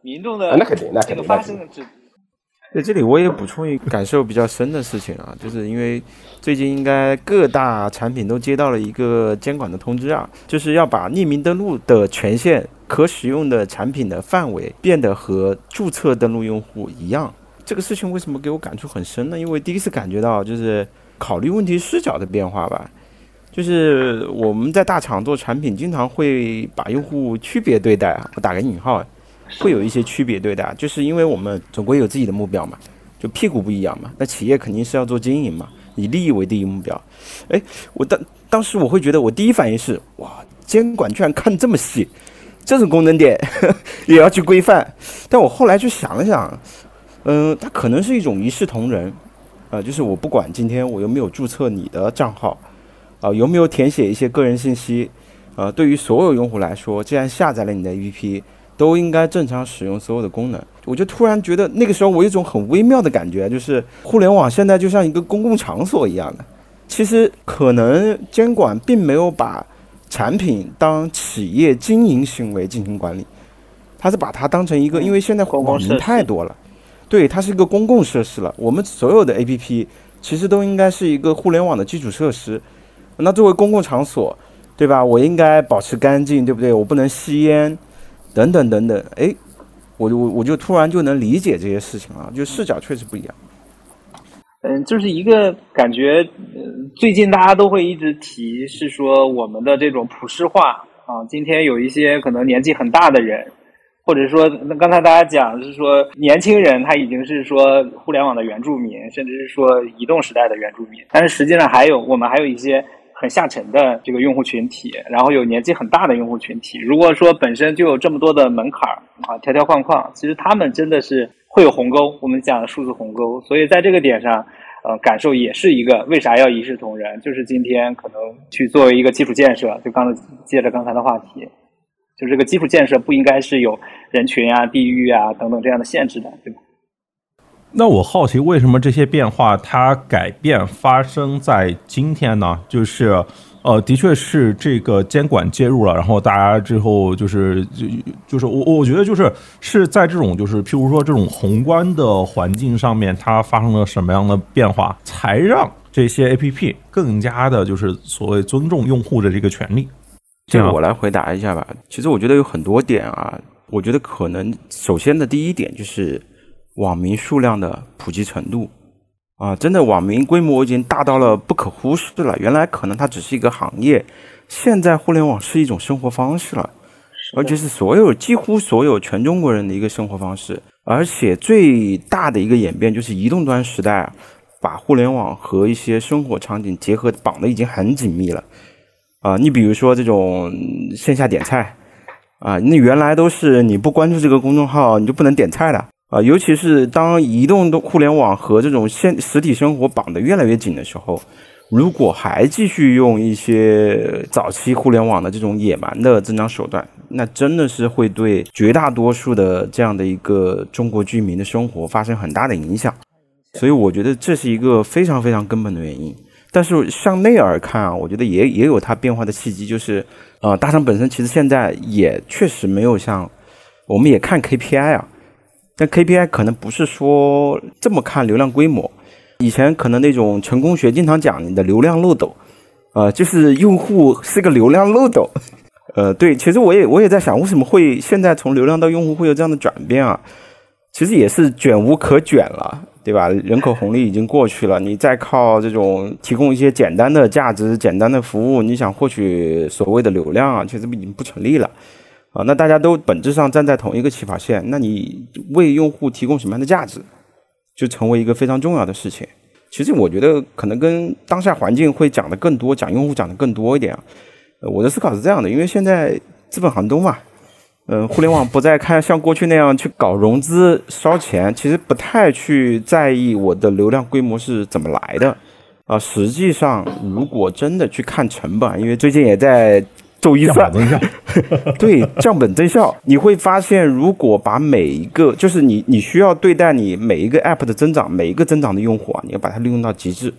民众的那肯定，那肯定发生的对这里我也补充一个感受比较深的事情啊，就是因为最近应该各大产品都接到了一个监管的通知啊，就是要把匿名登录的权限、可使用的产品的范围变得和注册登录用户一样。这个事情为什么给我感触很深呢？因为第一次感觉到就是考虑问题视角的变化吧。就是我们在大厂做产品，经常会把用户区别对待啊，我打个引号。会有一些区别对待，就是因为我们总归有自己的目标嘛，就屁股不一样嘛。那企业肯定是要做经营嘛，以利益为第一目标。哎，我当当时我会觉得，我第一反应是，哇，监管居然看这么细，这种功能点 也要去规范。但我后来去想了想，嗯，它可能是一种一视同仁，啊，就是我不管今天我又没有注册你的账号，啊，有没有填写一些个人信息，啊，对于所有用户来说，既然下载了你的 APP。都应该正常使用所有的功能，我就突然觉得那个时候我有一种很微妙的感觉，就是互联网现在就像一个公共场所一样的。其实可能监管并没有把产品当企业经营行为进行管理，它是把它当成一个，因为现在网民太多了，对，它是一个公共设施了。我们所有的 APP 其实都应该是一个互联网的基础设施。那作为公共场所，对吧？我应该保持干净，对不对？我不能吸烟。等等等等，哎，我就我就突然就能理解这些事情了，就视角确实不一样。嗯，就是一个感觉，最近大家都会一直提，是说我们的这种普世化啊。今天有一些可能年纪很大的人，或者说刚才大家讲是说年轻人他已经是说互联网的原住民，甚至是说移动时代的原住民，但是实际上还有我们还有一些。很下沉的这个用户群体，然后有年纪很大的用户群体。如果说本身就有这么多的门槛啊，条条框框，其实他们真的是会有鸿沟。我们讲数字鸿沟，所以在这个点上，呃，感受也是一个为啥要一视同仁？就是今天可能去作为一个基础建设，就刚才接着刚才的话题，就这个基础建设不应该是有人群啊、地域啊等等这样的限制的，对吧？那我好奇，为什么这些变化它改变发生在今天呢？就是，呃，的确是这个监管介入了，然后大家之后就是就就是我我觉得就是是在这种就是譬如说这种宏观的环境上面，它发生了什么样的变化，才让这些 A P P 更加的就是所谓尊重用户的这个权利？这个我来回答一下吧。其实我觉得有很多点啊，我觉得可能首先的第一点就是。网民数量的普及程度啊，真的网民规模已经大到了不可忽视了。原来可能它只是一个行业，现在互联网是一种生活方式了，而且是所有几乎所有全中国人的一个生活方式。而且最大的一个演变就是移动端时代，把互联网和一些生活场景结合绑的已经很紧密了啊。你比如说这种线下点菜啊，那原来都是你不关注这个公众号，你就不能点菜的。啊，尤其是当移动的互联网和这种现实体生活绑得越来越紧的时候，如果还继续用一些早期互联网的这种野蛮的增长手段，那真的是会对绝大多数的这样的一个中国居民的生活发生很大的影响。所以我觉得这是一个非常非常根本的原因。但是向内而看啊，我觉得也也有它变化的契机，就是呃，大厂本身其实现在也确实没有像我们也看 KPI 啊。但 KPI 可能不是说这么看流量规模，以前可能那种成功学经常讲你的流量漏斗，呃，就是用户是个流量漏斗，呃，对，其实我也我也在想，为什么会现在从流量到用户会有这样的转变啊？其实也是卷无可卷了，对吧？人口红利已经过去了，你再靠这种提供一些简单的价值、简单的服务，你想获取所谓的流量啊，其实已经不成立了。啊，那大家都本质上站在同一个起跑线，那你为用户提供什么样的价值，就成为一个非常重要的事情。其实我觉得可能跟当下环境会讲的更多，讲用户讲的更多一点啊。我的思考是这样的，因为现在资本寒冬嘛，嗯，互联网不再看像过去那样去搞融资烧钱，其实不太去在意我的流量规模是怎么来的。啊，实际上如果真的去看成本，因为最近也在。做预算，对，降本增效，你会发现，如果把每一个，就是你，你需要对待你每一个 app 的增长，每一个增长的用户啊，你要把它利用到极致。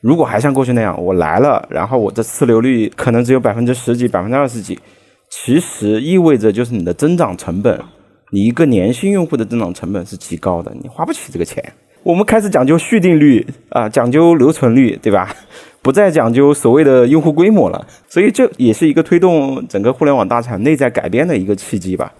如果还像过去那样，我来了，然后我的次流率可能只有百分之十几、百分之二十几，其实意味着就是你的增长成本你一个年薪用户的增长成本是极高的，你花不起这个钱。我们开始讲究续订率啊，讲究留存率，对吧？不再讲究所谓的用户规模了，所以这也是一个推动整个互联网大厂内在改变的一个契机吧。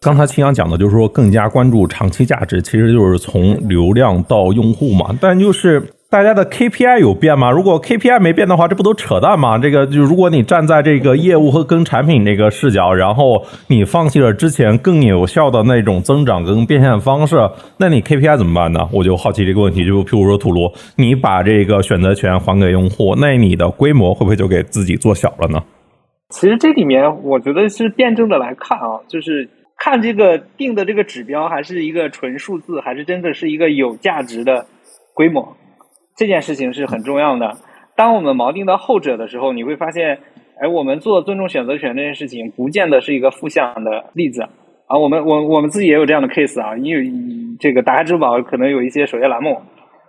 刚才青阳讲的就是说更加关注长期价值，其实就是从流量到用户嘛，但就是。大家的 KPI 有变吗？如果 KPI 没变的话，这不都扯淡吗？这个就如果你站在这个业务和跟产品这个视角，然后你放弃了之前更有效的那种增长跟变现方式，那你 KPI 怎么办呢？我就好奇这个问题。就譬如说土卢，你把这个选择权还给用户，那你的规模会不会就给自己做小了呢？其实这里面我觉得是辩证的来看啊，就是看这个定的这个指标，还是一个纯数字，还是真的是一个有价值的规模。这件事情是很重要的。当我们锚定到后者的时候，你会发现，哎，我们做尊重选择权这件事情，不见得是一个负向的例子啊。我们我我们自己也有这样的 case 啊，因为这个打开支付宝可能有一些首页栏目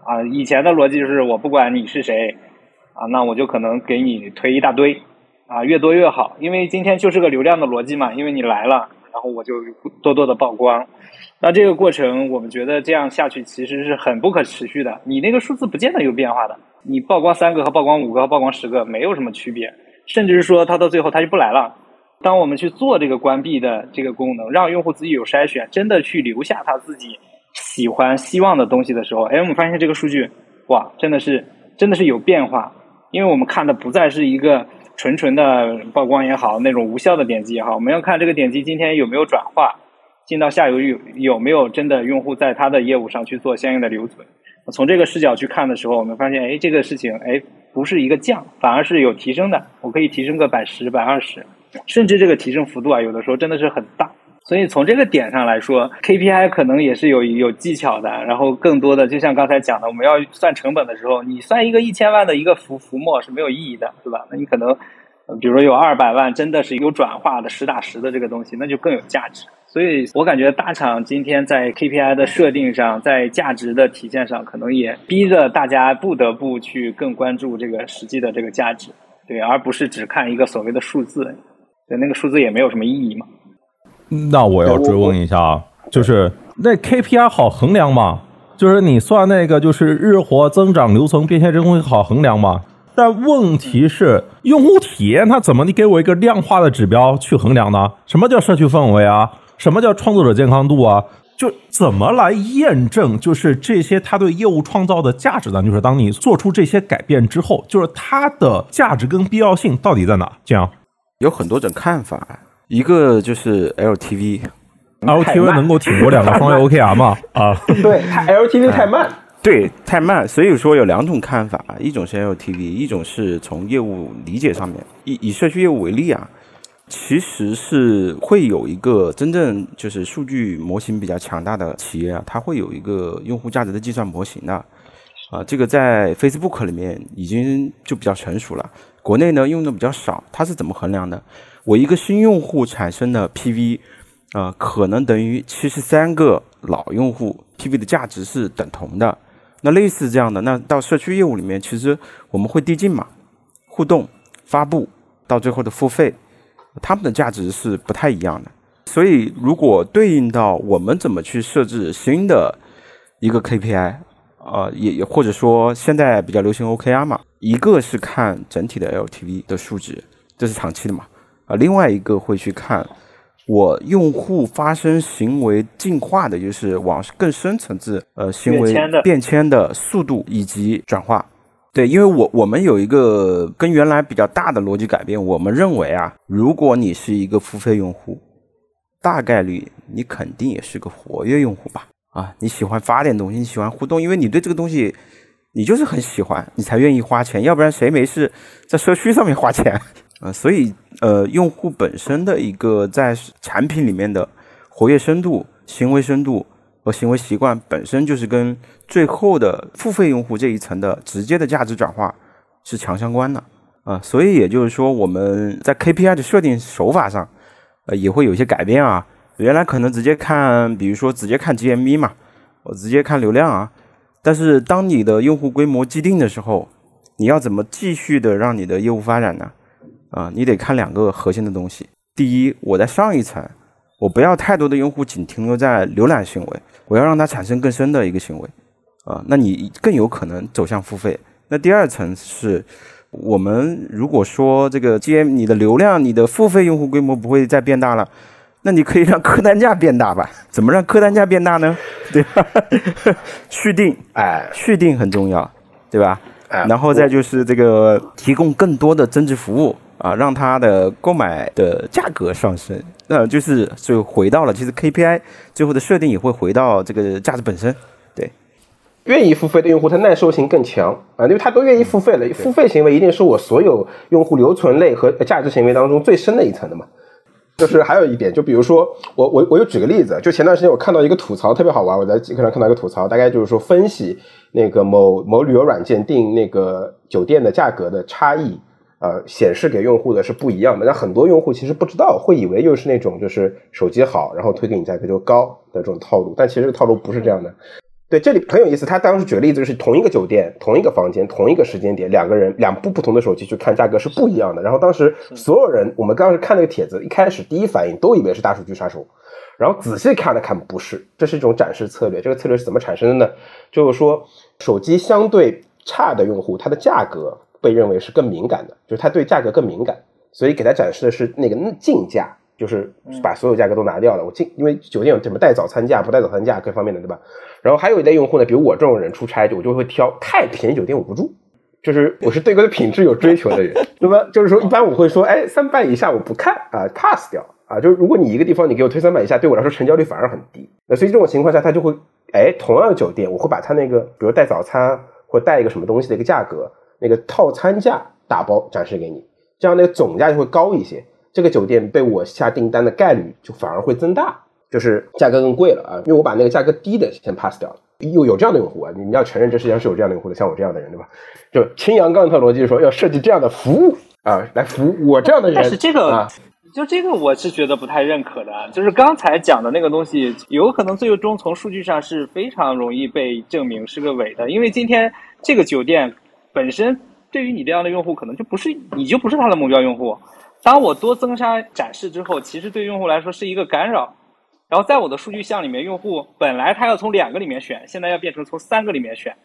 啊，以前的逻辑就是我不管你是谁啊，那我就可能给你推一大堆啊，越多越好，因为今天就是个流量的逻辑嘛，因为你来了，然后我就多多的曝光。那这个过程，我们觉得这样下去其实是很不可持续的。你那个数字不见得有变化的，你曝光三个和曝光五个和曝光十个没有什么区别，甚至是说他到最后他就不来了。当我们去做这个关闭的这个功能，让用户自己有筛选，真的去留下他自己喜欢、希望的东西的时候，哎，我们发现这个数据，哇，真的是真的是有变化，因为我们看的不再是一个纯纯的曝光也好，那种无效的点击也好，我们要看这个点击今天有没有转化。进到下游有有没有真的用户在他的业务上去做相应的留存？从这个视角去看的时候，我们发现，哎，这个事情，哎，不是一个降，反而是有提升的。我可以提升个百十、百二十，甚至这个提升幅度啊，有的时候真的是很大。所以从这个点上来说，KPI 可能也是有有技巧的。然后更多的，就像刚才讲的，我们要算成本的时候，你算一个一千万的一个浮浮沫是没有意义的，对吧？那你可能，比如说有二百万，真的是有转化的实打实的这个东西，那就更有价值。所以我感觉大厂今天在 KPI 的设定上，在价值的体现上，可能也逼着大家不得不去更关注这个实际的这个价值，对，而不是只看一个所谓的数字，对，那个数字也没有什么意义嘛。那我要追问一下啊，就是那 KPI 好衡量吗？就是你算那个就是日活增长、留存、变现这东西好衡量吗？但问题是，用户体验它怎么？你给我一个量化的指标去衡量呢？什么叫社区氛围啊？什么叫创作者健康度啊？就怎么来验证？就是这些他对业务创造的价值呢？就是当你做出这些改变之后，就是它的价值跟必要性到底在哪？这样有很多种看法。一个就是 LTV，LTV 能够挺过两个双月 OKR 吗？啊，对，它 LTV 太慢，对，太慢。所以说有两种看法，一种是 LTV，一种是从业务理解上面。以以社区业务为例啊。其实是会有一个真正就是数据模型比较强大的企业啊，它会有一个用户价值的计算模型的，啊，这个在 Facebook 里面已经就比较成熟了，国内呢用的比较少。它是怎么衡量的？我一个新用户产生的 PV，啊，可能等于七十三个老用户 PV 的价值是等同的。那类似这样的，那到社区业务里面，其实我们会递进嘛，互动、发布到最后的付费。他们的价值是不太一样的，所以如果对应到我们怎么去设置新的一个 KPI，呃，也也或者说现在比较流行 OKR 嘛，一个是看整体的 LTV 的数值，这是长期的嘛，啊，另外一个会去看我用户发生行为进化的，就是往更深层次呃行为变迁的速度以及转化。对，因为我我们有一个跟原来比较大的逻辑改变，我们认为啊，如果你是一个付费用户，大概率你肯定也是个活跃用户吧？啊，你喜欢发点东西，你喜欢互动，因为你对这个东西你就是很喜欢，你才愿意花钱，要不然谁没事在社区上面花钱啊？所以呃，用户本身的一个在产品里面的活跃深度、行为深度。和行为习惯本身就是跟最后的付费用户这一层的直接的价值转化是强相关的啊，所以也就是说我们在 KPI 的设定手法上，呃也会有一些改变啊。原来可能直接看，比如说直接看 GMV 嘛，我直接看流量啊。但是当你的用户规模既定的时候，你要怎么继续的让你的业务发展呢？啊，你得看两个核心的东西。第一，我在上一层。我不要太多的用户仅停留在浏览行为，我要让它产生更深的一个行为，啊，那你更有可能走向付费。那第二层是，我们如果说这个接你的流量，你的付费用户规模不会再变大了，那你可以让客单价变大吧？怎么让客单价变大呢？对吧？续订，哎，续订很重要，对吧？哎然后再就是这个提供更多的增值服务啊，让它的购买的价格上升。那就是就回到了，其实 KPI 最后的设定也会回到这个价值本身。对，愿意付费的用户，他耐受性更强啊，因为他都愿意付费了。付费行为一定是我所有用户留存类和价值行为当中最深的一层的嘛。就是还有一点，就比如说我我我就举个例子，就前段时间我看到一个吐槽特别好玩，我在极客上看到一个吐槽，大概就是说分析那个某某旅游软件订那个酒店的价格的差异，呃，显示给用户的是不一样的。那很多用户其实不知道，会以为又是那种就是手机好，然后推给你价格就高的这种套路，但其实这个套路不是这样的。对，这里很有意思。他当时举个例子，就是同一个酒店、同一个房间、同一个时间点，两个人两部不同的手机去看，价格是不一样的。然后当时所有人，我们当时看那个帖子，一开始第一反应都以为是大数据杀手，然后仔细看了看，不是，这是一种展示策略。这个策略是怎么产生的呢？就是说，手机相对差的用户，它的价格被认为是更敏感的，就是他对价格更敏感，所以给他展示的是那个竞价。就是把所有价格都拿掉了，我进，因为酒店有什么带早餐价、不带早餐价各方面的，对吧？然后还有一类用户呢，比如我这种人出差，我就会挑太便宜酒店我不住，就是我是对这个品质有追求的人。那么就是说，一般我会说，哎，三百以下我不看啊，pass 掉啊。就是如果你一个地方你给我推三百以下，对我来说成交率反而很低。那所以这种情况下，他就会，哎，同样的酒店，我会把他那个，比如带早餐或带一个什么东西的一个价格，那个套餐价打包展示给你，这样那个总价就会高一些。这个酒店被我下订单的概率就反而会增大，就是价格更贵了啊，因为我把那个价格低的先 pass 掉了。又有这样的用户啊，你要承认这世界上是有这样的用户的，像我这样的人，对吧？就青阳刚特逻辑说要设计这样的服务啊，来服务我这样的人。但是这个、啊、就这个我是觉得不太认可的，就是刚才讲的那个东西，有可能最终从数据上是非常容易被证明是个伪的，因为今天这个酒店本身对于你这样的用户，可能就不是你就不是他的目标用户。当我多增加展示之后，其实对用户来说是一个干扰。然后在我的数据项里面，用户本来他要从两个里面选，现在要变成从三个里面选。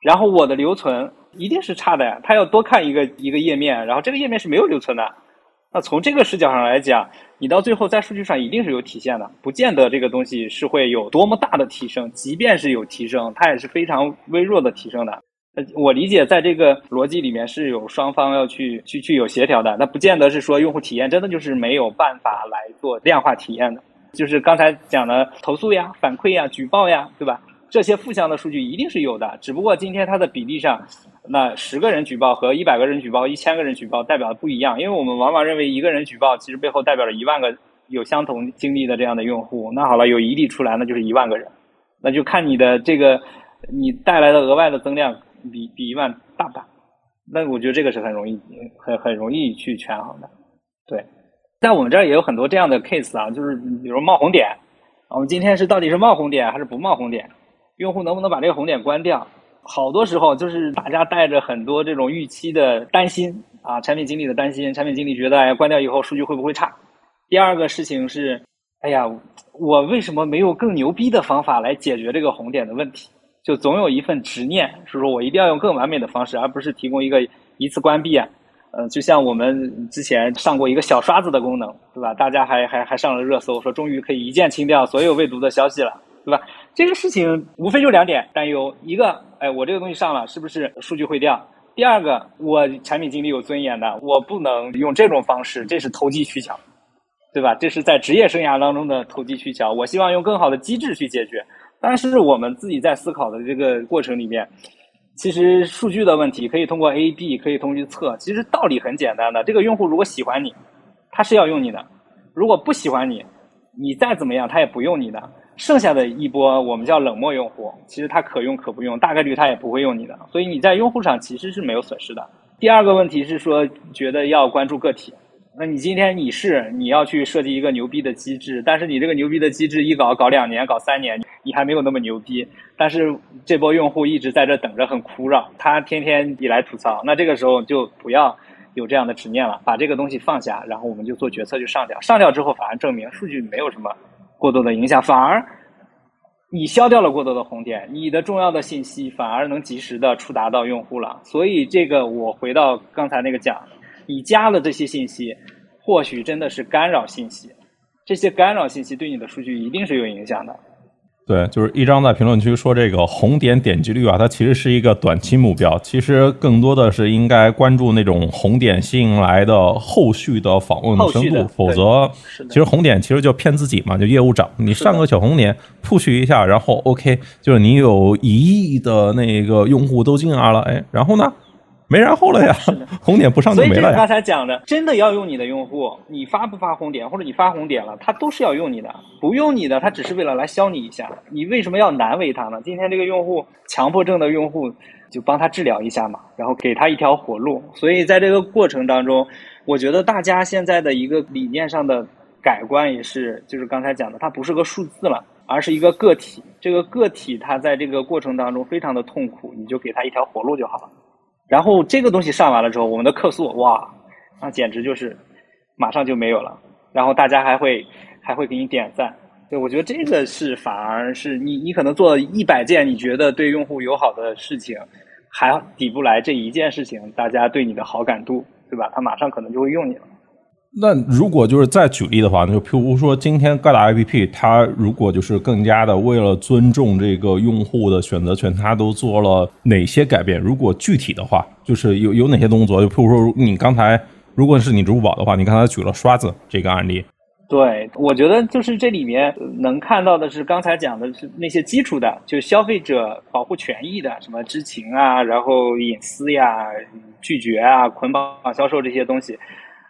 然后我的留存一定是差的呀，他要多看一个一个页面，然后这个页面是没有留存的。那从这个视角上来讲，你到最后在数据上一定是有体现的，不见得这个东西是会有多么大的提升，即便是有提升，它也是非常微弱的提升的。我理解，在这个逻辑里面是有双方要去去去有协调的，那不见得是说用户体验真的就是没有办法来做量化体验的。就是刚才讲的投诉呀、反馈呀、举报呀，对吧？这些负向的数据一定是有的，只不过今天它的比例上，那十个人举报和一百个人举报、一千个人举报代表的不一样，因为我们往往认为一个人举报其实背后代表了一万个有相同经历的这样的用户。那好了，有一例出来，那就是一万个人，那就看你的这个你带来的额外的增量。比比一万大不大？那我觉得这个是很容易、很很容易去权衡的。对，在我们这儿也有很多这样的 case 啊，就是比如冒红点，我们今天是到底是冒红点还是不冒红点？用户能不能把这个红点关掉？好多时候就是大家带着很多这种预期的担心啊，产品经理的担心，产品经理觉得哎，关掉以后数据会不会差？第二个事情是，哎呀，我为什么没有更牛逼的方法来解决这个红点的问题？就总有一份执念，是说我一定要用更完美的方式，而不是提供一个一次关闭啊。呃，就像我们之前上过一个小刷子的功能，对吧？大家还还还上了热搜，说终于可以一键清掉所有未读的消息了，对吧？这个事情无非就两点担忧：一个，哎，我这个东西上了，是不是数据会掉？第二个，我产品经理有尊严的，我不能用这种方式，这是投机取巧，对吧？这是在职业生涯当中的投机取巧。我希望用更好的机制去解决。但是我们自己在思考的这个过程里面，其实数据的问题可以通过 A/B 可以通过测。其实道理很简单的，这个用户如果喜欢你，他是要用你的；如果不喜欢你，你再怎么样他也不用你的。剩下的一波我们叫冷漠用户，其实他可用可不用，大概率他也不会用你的。所以你在用户上其实是没有损失的。第二个问题是说，觉得要关注个体。那你今天你是你要去设计一个牛逼的机制，但是你这个牛逼的机制一搞搞两年搞三年，你还没有那么牛逼。但是这波用户一直在这等着，很枯燥，他天天你来吐槽，那这个时候就不要有这样的执念了，把这个东西放下，然后我们就做决策就上掉。上掉之后，反而证明数据没有什么过多的影响，反而你消掉了过多的红点，你的重要的信息反而能及时的触达到用户了。所以这个我回到刚才那个讲，你加了这些信息，或许真的是干扰信息，这些干扰信息对你的数据一定是有影响的。对，就是一张在评论区说这个红点点击率啊，它其实是一个短期目标，其实更多的是应该关注那种红点吸引来的后续的访问深度，否则其实红点其实就骗自己嘛，就业务涨，你上个小红点 push 一下，然后 OK，就是你有一亿的那个用户都进来了，哎，然后呢？没然后了呀，红点不上就没了呀。所以刚才讲的，真的要用你的用户，你发不发红点，或者你发红点了，他都是要用你的。不用你的，他只是为了来消你一下。你为什么要难为他呢？今天这个用户强迫症的用户，就帮他治疗一下嘛，然后给他一条活路。所以在这个过程当中，我觉得大家现在的一个理念上的改观也是，就是刚才讲的，它不是个数字了，而是一个个体。这个个体他在这个过程当中非常的痛苦，你就给他一条活路就好了。然后这个东西上完了之后，我们的客诉哇，那简直就是马上就没有了。然后大家还会还会给你点赞，对我觉得这个是反而是你你可能做一百件你觉得对用户友好的事情，还抵不来这一件事情大家对你的好感度，对吧？他马上可能就会用你了。那如果就是再举例的话，就譬如说今天各大 APP，它如果就是更加的为了尊重这个用户的选择权，它都做了哪些改变？如果具体的话，就是有有哪些动作？就譬如说你刚才，如果是你支付宝的话，你刚才举了刷子这个案例。对，我觉得就是这里面能看到的是刚才讲的是那些基础的，就消费者保护权益的，什么知情啊，然后隐私呀、拒绝啊、捆绑销售这些东西。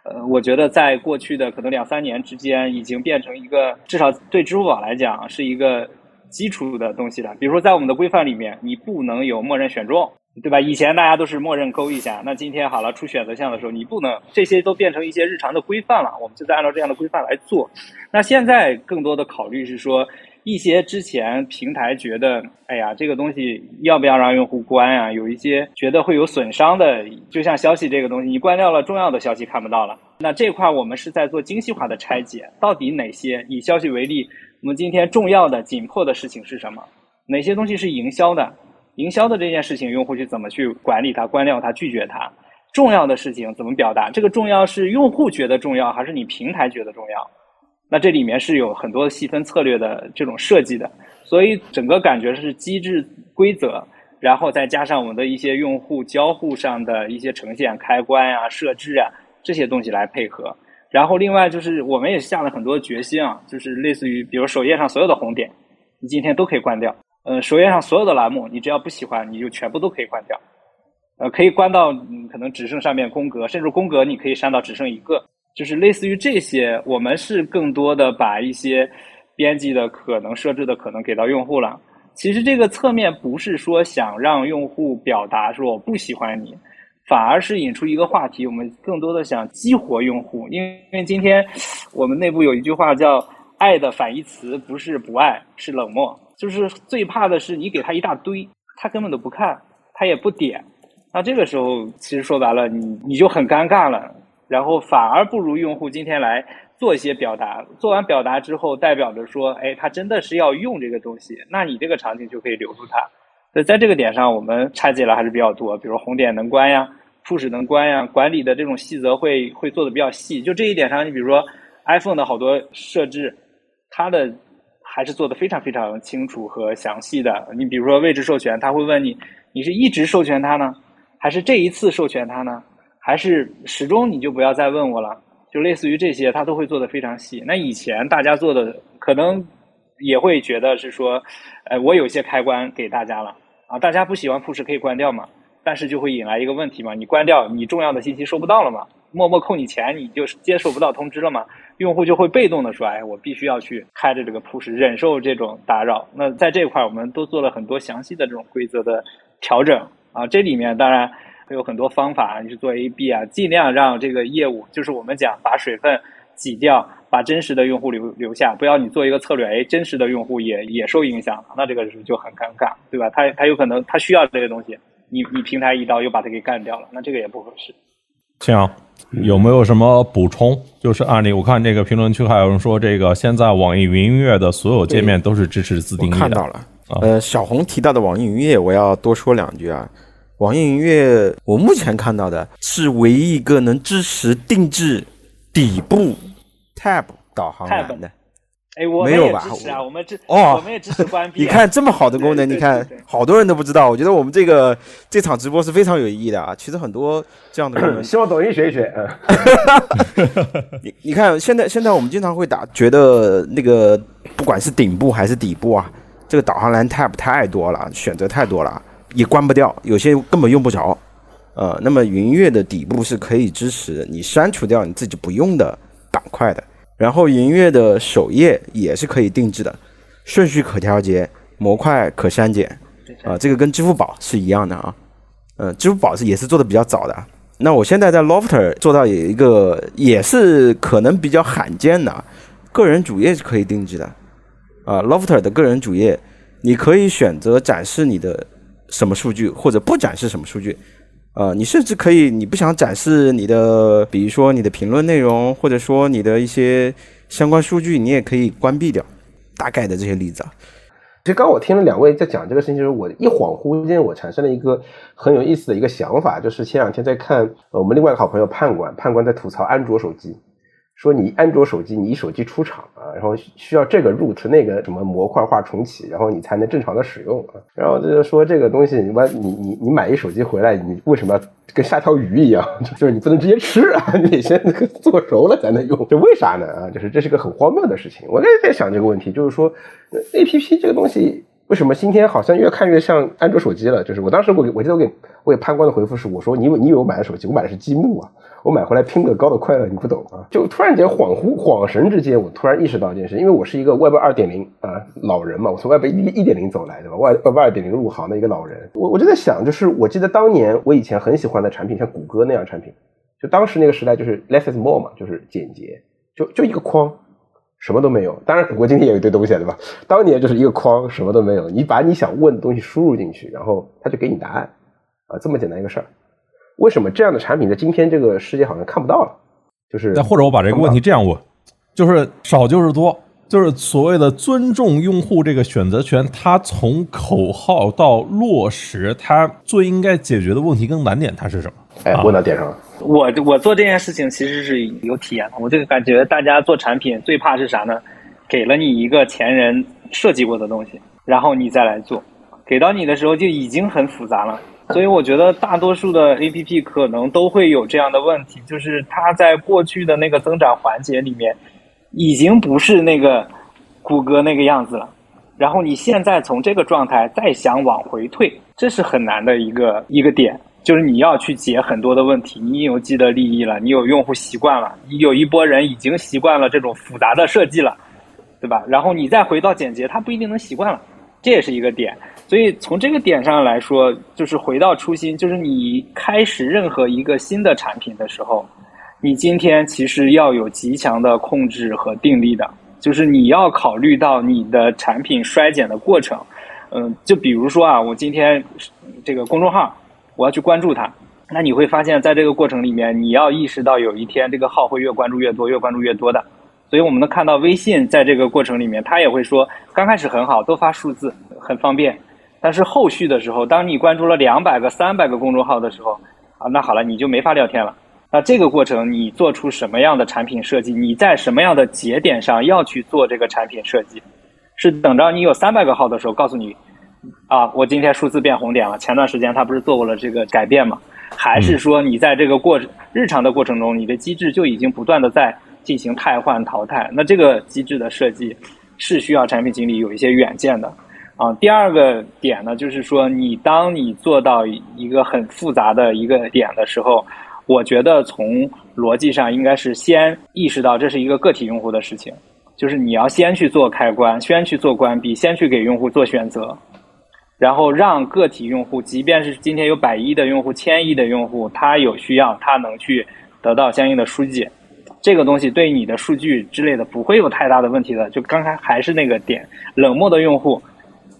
呃，我觉得在过去的可能两三年之间，已经变成一个至少对支付宝来讲是一个基础的东西了。比如说，在我们的规范里面，你不能有默认选中，对吧？以前大家都是默认勾一下，那今天好了，出选择项的时候，你不能，这些都变成一些日常的规范了。我们就在按照这样的规范来做。那现在更多的考虑是说。一些之前平台觉得，哎呀，这个东西要不要让用户关啊？有一些觉得会有损伤的，就像消息这个东西，你关掉了，重要的消息看不到了。那这块我们是在做精细化的拆解，到底哪些以消息为例，我们今天重要的、紧迫的事情是什么？哪些东西是营销的？营销的这件事情，用户去怎么去管理它、关掉它、拒绝它？重要的事情怎么表达？这个重要是用户觉得重要，还是你平台觉得重要？那这里面是有很多细分策略的这种设计的，所以整个感觉是机制规则，然后再加上我们的一些用户交互上的一些呈现、开关啊、设置啊这些东西来配合。然后另外就是我们也下了很多决心啊，就是类似于比如首页上所有的红点，你今天都可以关掉。呃，首页上所有的栏目，你只要不喜欢，你就全部都可以关掉。呃，可以关到可能只剩上面宫格，甚至宫格你可以删到只剩一个。就是类似于这些，我们是更多的把一些编辑的可能、设置的可能给到用户了。其实这个侧面不是说想让用户表达说我不喜欢你，反而是引出一个话题，我们更多的想激活用户。因为今天我们内部有一句话叫“爱的反义词不是不爱，是冷漠”。就是最怕的是你给他一大堆，他根本都不看，他也不点。那这个时候其实说白了，你你就很尴尬了。然后反而不如用户今天来做一些表达，做完表达之后，代表着说，哎，他真的是要用这个东西，那你这个场景就可以留住他。所以在这个点上，我们拆解了还是比较多，比如红点能关呀，push 能关呀，管理的这种细则会会做的比较细。就这一点上，你比如说 iPhone 的好多设置，它的还是做的非常非常清楚和详细的。你比如说位置授权，他会问你，你是一直授权它呢，还是这一次授权它呢？还是始终你就不要再问我了，就类似于这些，他都会做的非常细。那以前大家做的可能也会觉得是说，呃，我有些开关给大家了啊，大家不喜欢 push 可以关掉嘛，但是就会引来一个问题嘛，你关掉，你重要的信息收不到了嘛，默默扣你钱，你就接受不到通知了嘛，用户就会被动的说，哎，我必须要去开着这个 push，忍受这种打扰。那在这块，我们都做了很多详细的这种规则的调整啊，这里面当然。会有很多方法，你去做 A B 啊，尽量让这个业务，就是我们讲把水分挤掉，把真实的用户留留下，不要你做一个策略，哎，真实的用户也也受影响，那这个时候就很尴尬，对吧？他他有可能他需要这个东西，你你平台一刀又把它给干掉了，那这个也不合适。这样有没有什么补充？就是案例，我看这个评论区还有人说，这个现在网易云音乐的所有界面都是支持自定义的。看到了，呃，小红提到的网易云音乐，我要多说两句啊。网易云音乐，我目前看到的是唯一一个能支持定制底部 tab 导航栏的。哎，我没有吧？支持啊，我们支哦，我们也支持关闭。你看这么好的功能，你看好多人都不知道。我觉得我们这个这场直播是非常有意义的啊。其实很多这样的功能，希望抖音学一学。你你看，现在现在我们经常会打，觉得那个不管是顶部还是底部啊，这个导航栏 tab 太多了，选择太多了，也关不掉，有些根本用不着。呃，那么云乐的底部是可以支持你删除掉你自己不用的板块的。然后云乐的首页也是可以定制的，顺序可调节，模块可删减，啊，这个跟支付宝是一样的啊，嗯，支付宝是也是做的比较早的。那我现在在 Lofter 做到有一个也是可能比较罕见的，个人主页是可以定制的，啊，Lofter 的个人主页你可以选择展示你的什么数据或者不展示什么数据。呃，你甚至可以，你不想展示你的，比如说你的评论内容，或者说你的一些相关数据，你也可以关闭掉。大概的这些例子啊。其实刚我听了两位在讲这个事情，就是我一恍惚间，我产生了一个很有意思的一个想法，就是前两天在看我们另外一个好朋友判官，判官在吐槽安卓手机。说你安卓手机，你手机出厂啊，然后需要这个 root 那个什么模块化重启，然后你才能正常的使用啊。然后就是说这个东西，你完你你你买一手机回来，你为什么要跟下条鱼一样？就是你不能直接吃啊，你得先做熟了才能用。这为啥呢？啊，就是这是个很荒谬的事情。我也在想这个问题，就是说 A P P 这个东西为什么今天好像越看越像安卓手机了？就是我当时我我记得我给我给判官的回复是，我说你以为你以为我买的手机，我买的是积木啊。我买回来拼乐高的快乐你不懂啊！就突然间恍惚恍神之间，我突然意识到一件事，因为我是一个 Web 二点零啊老人嘛，我从 Web 一一点零走来对吧？Web Web 二点零入行的一个老人，我我就在想，就是我记得当年我以前很喜欢的产品，像谷歌那样产品，就当时那个时代就是 less is more 嘛，就是简洁，就就一个框，什么都没有。当然，谷歌今天也有一堆东西对吧？当年就是一个框，什么都没有，你把你想问的东西输入进去，然后它就给你答案啊，这么简单一个事儿。为什么这样的产品在今天这个世界好像看不到了？就是，那或者我把这个问题这样问，就是少就是多，就是所谓的尊重用户这个选择权，它从口号到落实，它最应该解决的问题跟难点，它是什么？哎，问到点上了。我我做这件事情其实是有体验的，我就感觉大家做产品最怕是啥呢？给了你一个前人设计过的东西，然后你再来做，给到你的时候就已经很复杂了。所以我觉得大多数的 A P P 可能都会有这样的问题，就是它在过去的那个增长环节里面，已经不是那个谷歌那个样子了。然后你现在从这个状态再想往回退，这是很难的一个一个点。就是你要去解很多的问题，你有既得利益了，你有用户习惯了，你有一波人已经习惯了这种复杂的设计了，对吧？然后你再回到简洁，他不一定能习惯了，这也是一个点。所以从这个点上来说，就是回到初心，就是你开始任何一个新的产品的时候，你今天其实要有极强的控制和定力的，就是你要考虑到你的产品衰减的过程。嗯，就比如说啊，我今天这个公众号，我要去关注它，那你会发现在这个过程里面，你要意识到有一天这个号会越关注越多，越关注越多的。所以我们能看到微信在这个过程里面，它也会说，刚开始很好，都发数字，很方便。但是后续的时候，当你关注了两百个、三百个公众号的时候，啊，那好了，你就没法聊天了。那这个过程，你做出什么样的产品设计？你在什么样的节点上要去做这个产品设计？是等到你有三百个号的时候，告诉你，啊，我今天数字变红点了。前段时间他不是做过了这个改变吗？还是说你在这个过日常的过程中，你的机制就已经不断的在进行汰换淘汰？那这个机制的设计是需要产品经理有一些远见的。啊，第二个点呢，就是说，你当你做到一个很复杂的一个点的时候，我觉得从逻辑上应该是先意识到这是一个个体用户的事情，就是你要先去做开关，先去做关闭，先去给用户做选择，然后让个体用户，即便是今天有百亿的用户、千亿的用户，他有需要，他能去得到相应的书籍，这个东西对你的数据之类的不会有太大的问题的。就刚才还是那个点，冷漠的用户。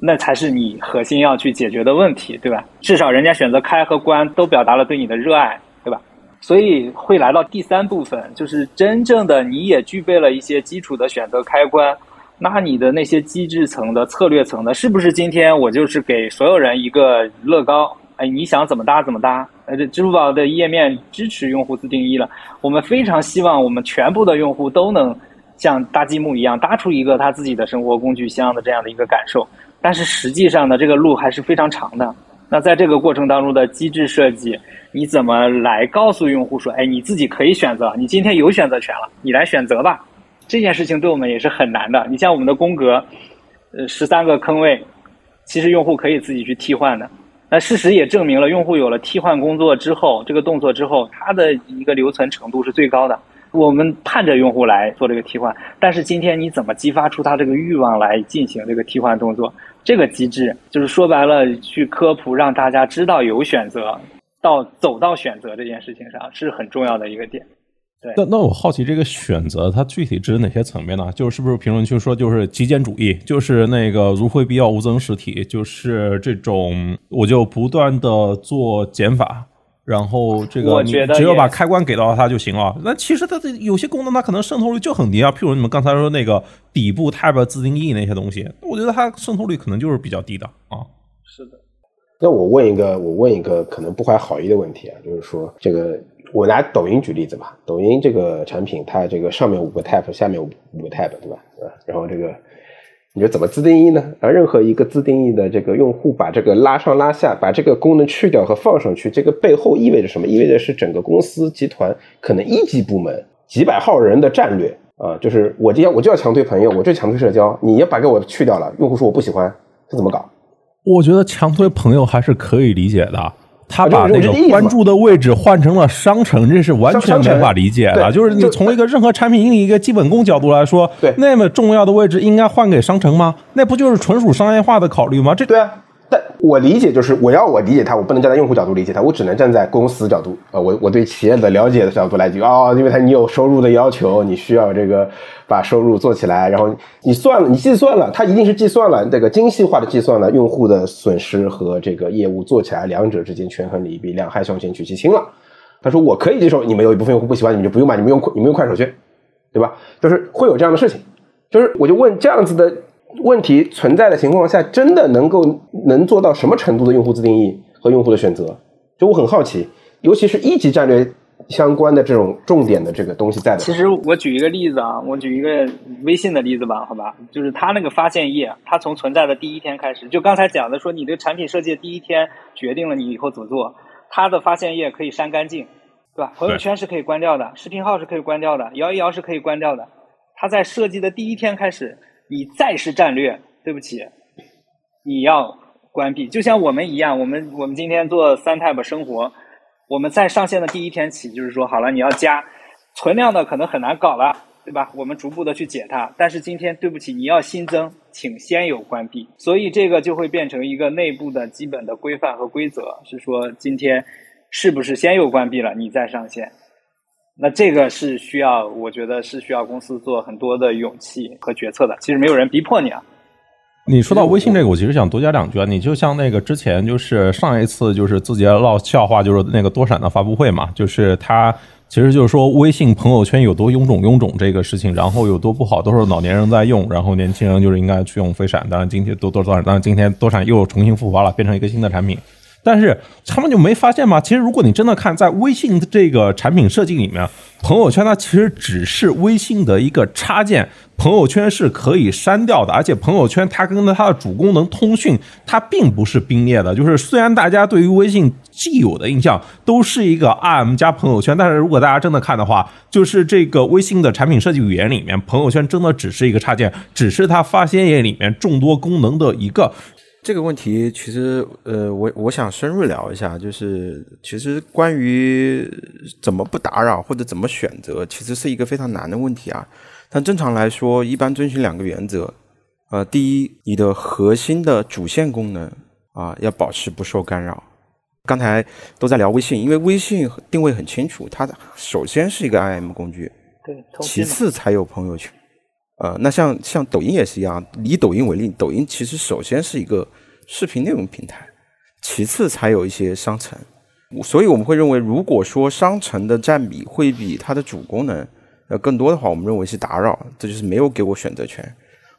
那才是你核心要去解决的问题，对吧？至少人家选择开和关都表达了对你的热爱，对吧？所以会来到第三部分，就是真正的你也具备了一些基础的选择开关。那你的那些机制层的策略层的，是不是今天我就是给所有人一个乐高？哎，你想怎么搭怎么搭？呃，这支付宝的页面支持用户自定义了。我们非常希望我们全部的用户都能像搭积木一样搭出一个他自己的生活工具箱的这样的一个感受。但是实际上呢，这个路还是非常长的。那在这个过程当中的机制设计，你怎么来告诉用户说，哎，你自己可以选择，你今天有选择权了，你来选择吧。这件事情对我们也是很难的。你像我们的宫格，呃，十三个坑位，其实用户可以自己去替换的。那事实也证明了，用户有了替换工作之后，这个动作之后，它的一个留存程度是最高的。我们盼着用户来做这个替换，但是今天你怎么激发出他这个欲望来进行这个替换动作？这个机制就是说白了，去科普让大家知道有选择，到走到选择这件事情上是很重要的一个点。那那我好奇这个选择它具体指哪些层面呢？就是不是评论区说就是极简主义，就是那个如非必要无增实体，就是这种我就不断的做减法，然后这个你只要把开关给到它就行了。那其实它的有些功能它可能渗透率就很低啊，譬如你们刚才说那个底部 tab 自定义那些东西，我觉得它渗透率可能就是比较低的啊。是的。那我问一个，我问一个可能不怀好意的问题啊，就是说这个。我拿抖音举例子吧，抖音这个产品，它这个上面五个 tab，下面五五个 tab，对吧？啊，然后这个你说怎么自定义呢？啊，任何一个自定义的这个用户把这个拉上拉下，把这个功能去掉和放上去，这个背后意味着什么？意味着是整个公司集团可能一级部门几百号人的战略啊，就是我今天我就要强推朋友，我就强推社交，你要把给我去掉了，用户说我不喜欢，这怎么搞？我觉得强推朋友还是可以理解的。他把那个关注的位置换成了商城，这是完全没法理解的。就是你从一个任何产品经理一个基本功角度来说，那么重要的位置应该换给商城吗？那不就是纯属商业化的考虑吗？这对啊。我理解就是，我要我理解它，我不能站在用户角度理解它，我只能站在公司角度，呃，我我对企业的了解的角度来讲，哦，因为它你有收入的要求，你需要这个把收入做起来，然后你算了，你计算了，它一定是计算了这个精细化的计算了用户的损失和这个业务做起来两者之间权衡利弊，两害相权取其轻了。他说我可以接受，你们有一部分用户不喜欢，你们就不用买，你们用你们用快手去，对吧？就是会有这样的事情，就是我就问这样子的。问题存在的情况下，真的能够能做到什么程度的用户自定义和用户的选择？就我很好奇，尤其是一级战略相关的这种重点的这个东西在的。其实我举一个例子啊，我举一个微信的例子吧，好吧，就是它那个发现页，它从存在的第一天开始，就刚才讲的说，你的产品设计的第一天决定了你以后怎么做。它的发现页可以删干净，对吧？朋友圈是可以关掉的，视频号是可以关掉的，摇一摇是可以关掉的。它在设计的第一天开始。你再是战略，对不起，你要关闭。就像我们一样，我们我们今天做三 type 生活，我们在上线的第一天起，就是说好了，你要加存量的可能很难搞了，对吧？我们逐步的去解它。但是今天对不起，你要新增，请先有关闭。所以这个就会变成一个内部的基本的规范和规则，是说今天是不是先有关闭了，你再上线。那这个是需要，我觉得是需要公司做很多的勇气和决策的。其实没有人逼迫你啊。你说到微信这个，我其实想多加两句啊。你就像那个之前就是上一次就是字节闹笑话，就是那个多闪的发布会嘛，就是他其实就是说微信朋友圈有多臃肿臃肿这个事情，然后有多不好，都是老年人在用，然后年轻人就是应该去用飞闪。当然今天多多多闪，当然今天多闪又重新复发了，变成一个新的产品。但是他们就没发现吗？其实如果你真的看在微信这个产品设计里面，朋友圈它其实只是微信的一个插件，朋友圈是可以删掉的，而且朋友圈它跟它的主功能通讯它并不是并列的。就是虽然大家对于微信既有的印象都是一个 IM 加朋友圈，但是如果大家真的看的话，就是这个微信的产品设计语言里面，朋友圈真的只是一个插件，只是它发现页里面众多功能的一个。这个问题其实，呃，我我想深入聊一下，就是其实关于怎么不打扰或者怎么选择，其实是一个非常难的问题啊。但正常来说，一般遵循两个原则，呃，第一，你的核心的主线功能啊要保持不受干扰。刚才都在聊微信，因为微信定位很清楚，它首先是一个 IM 工具，对，其次才有朋友圈。呃，那像像抖音也是一样，以抖音为例，抖音其实首先是一个视频内容平台，其次才有一些商城。所以我们会认为，如果说商城的占比会比它的主功能呃更多的话，我们认为是打扰，这就是没有给我选择权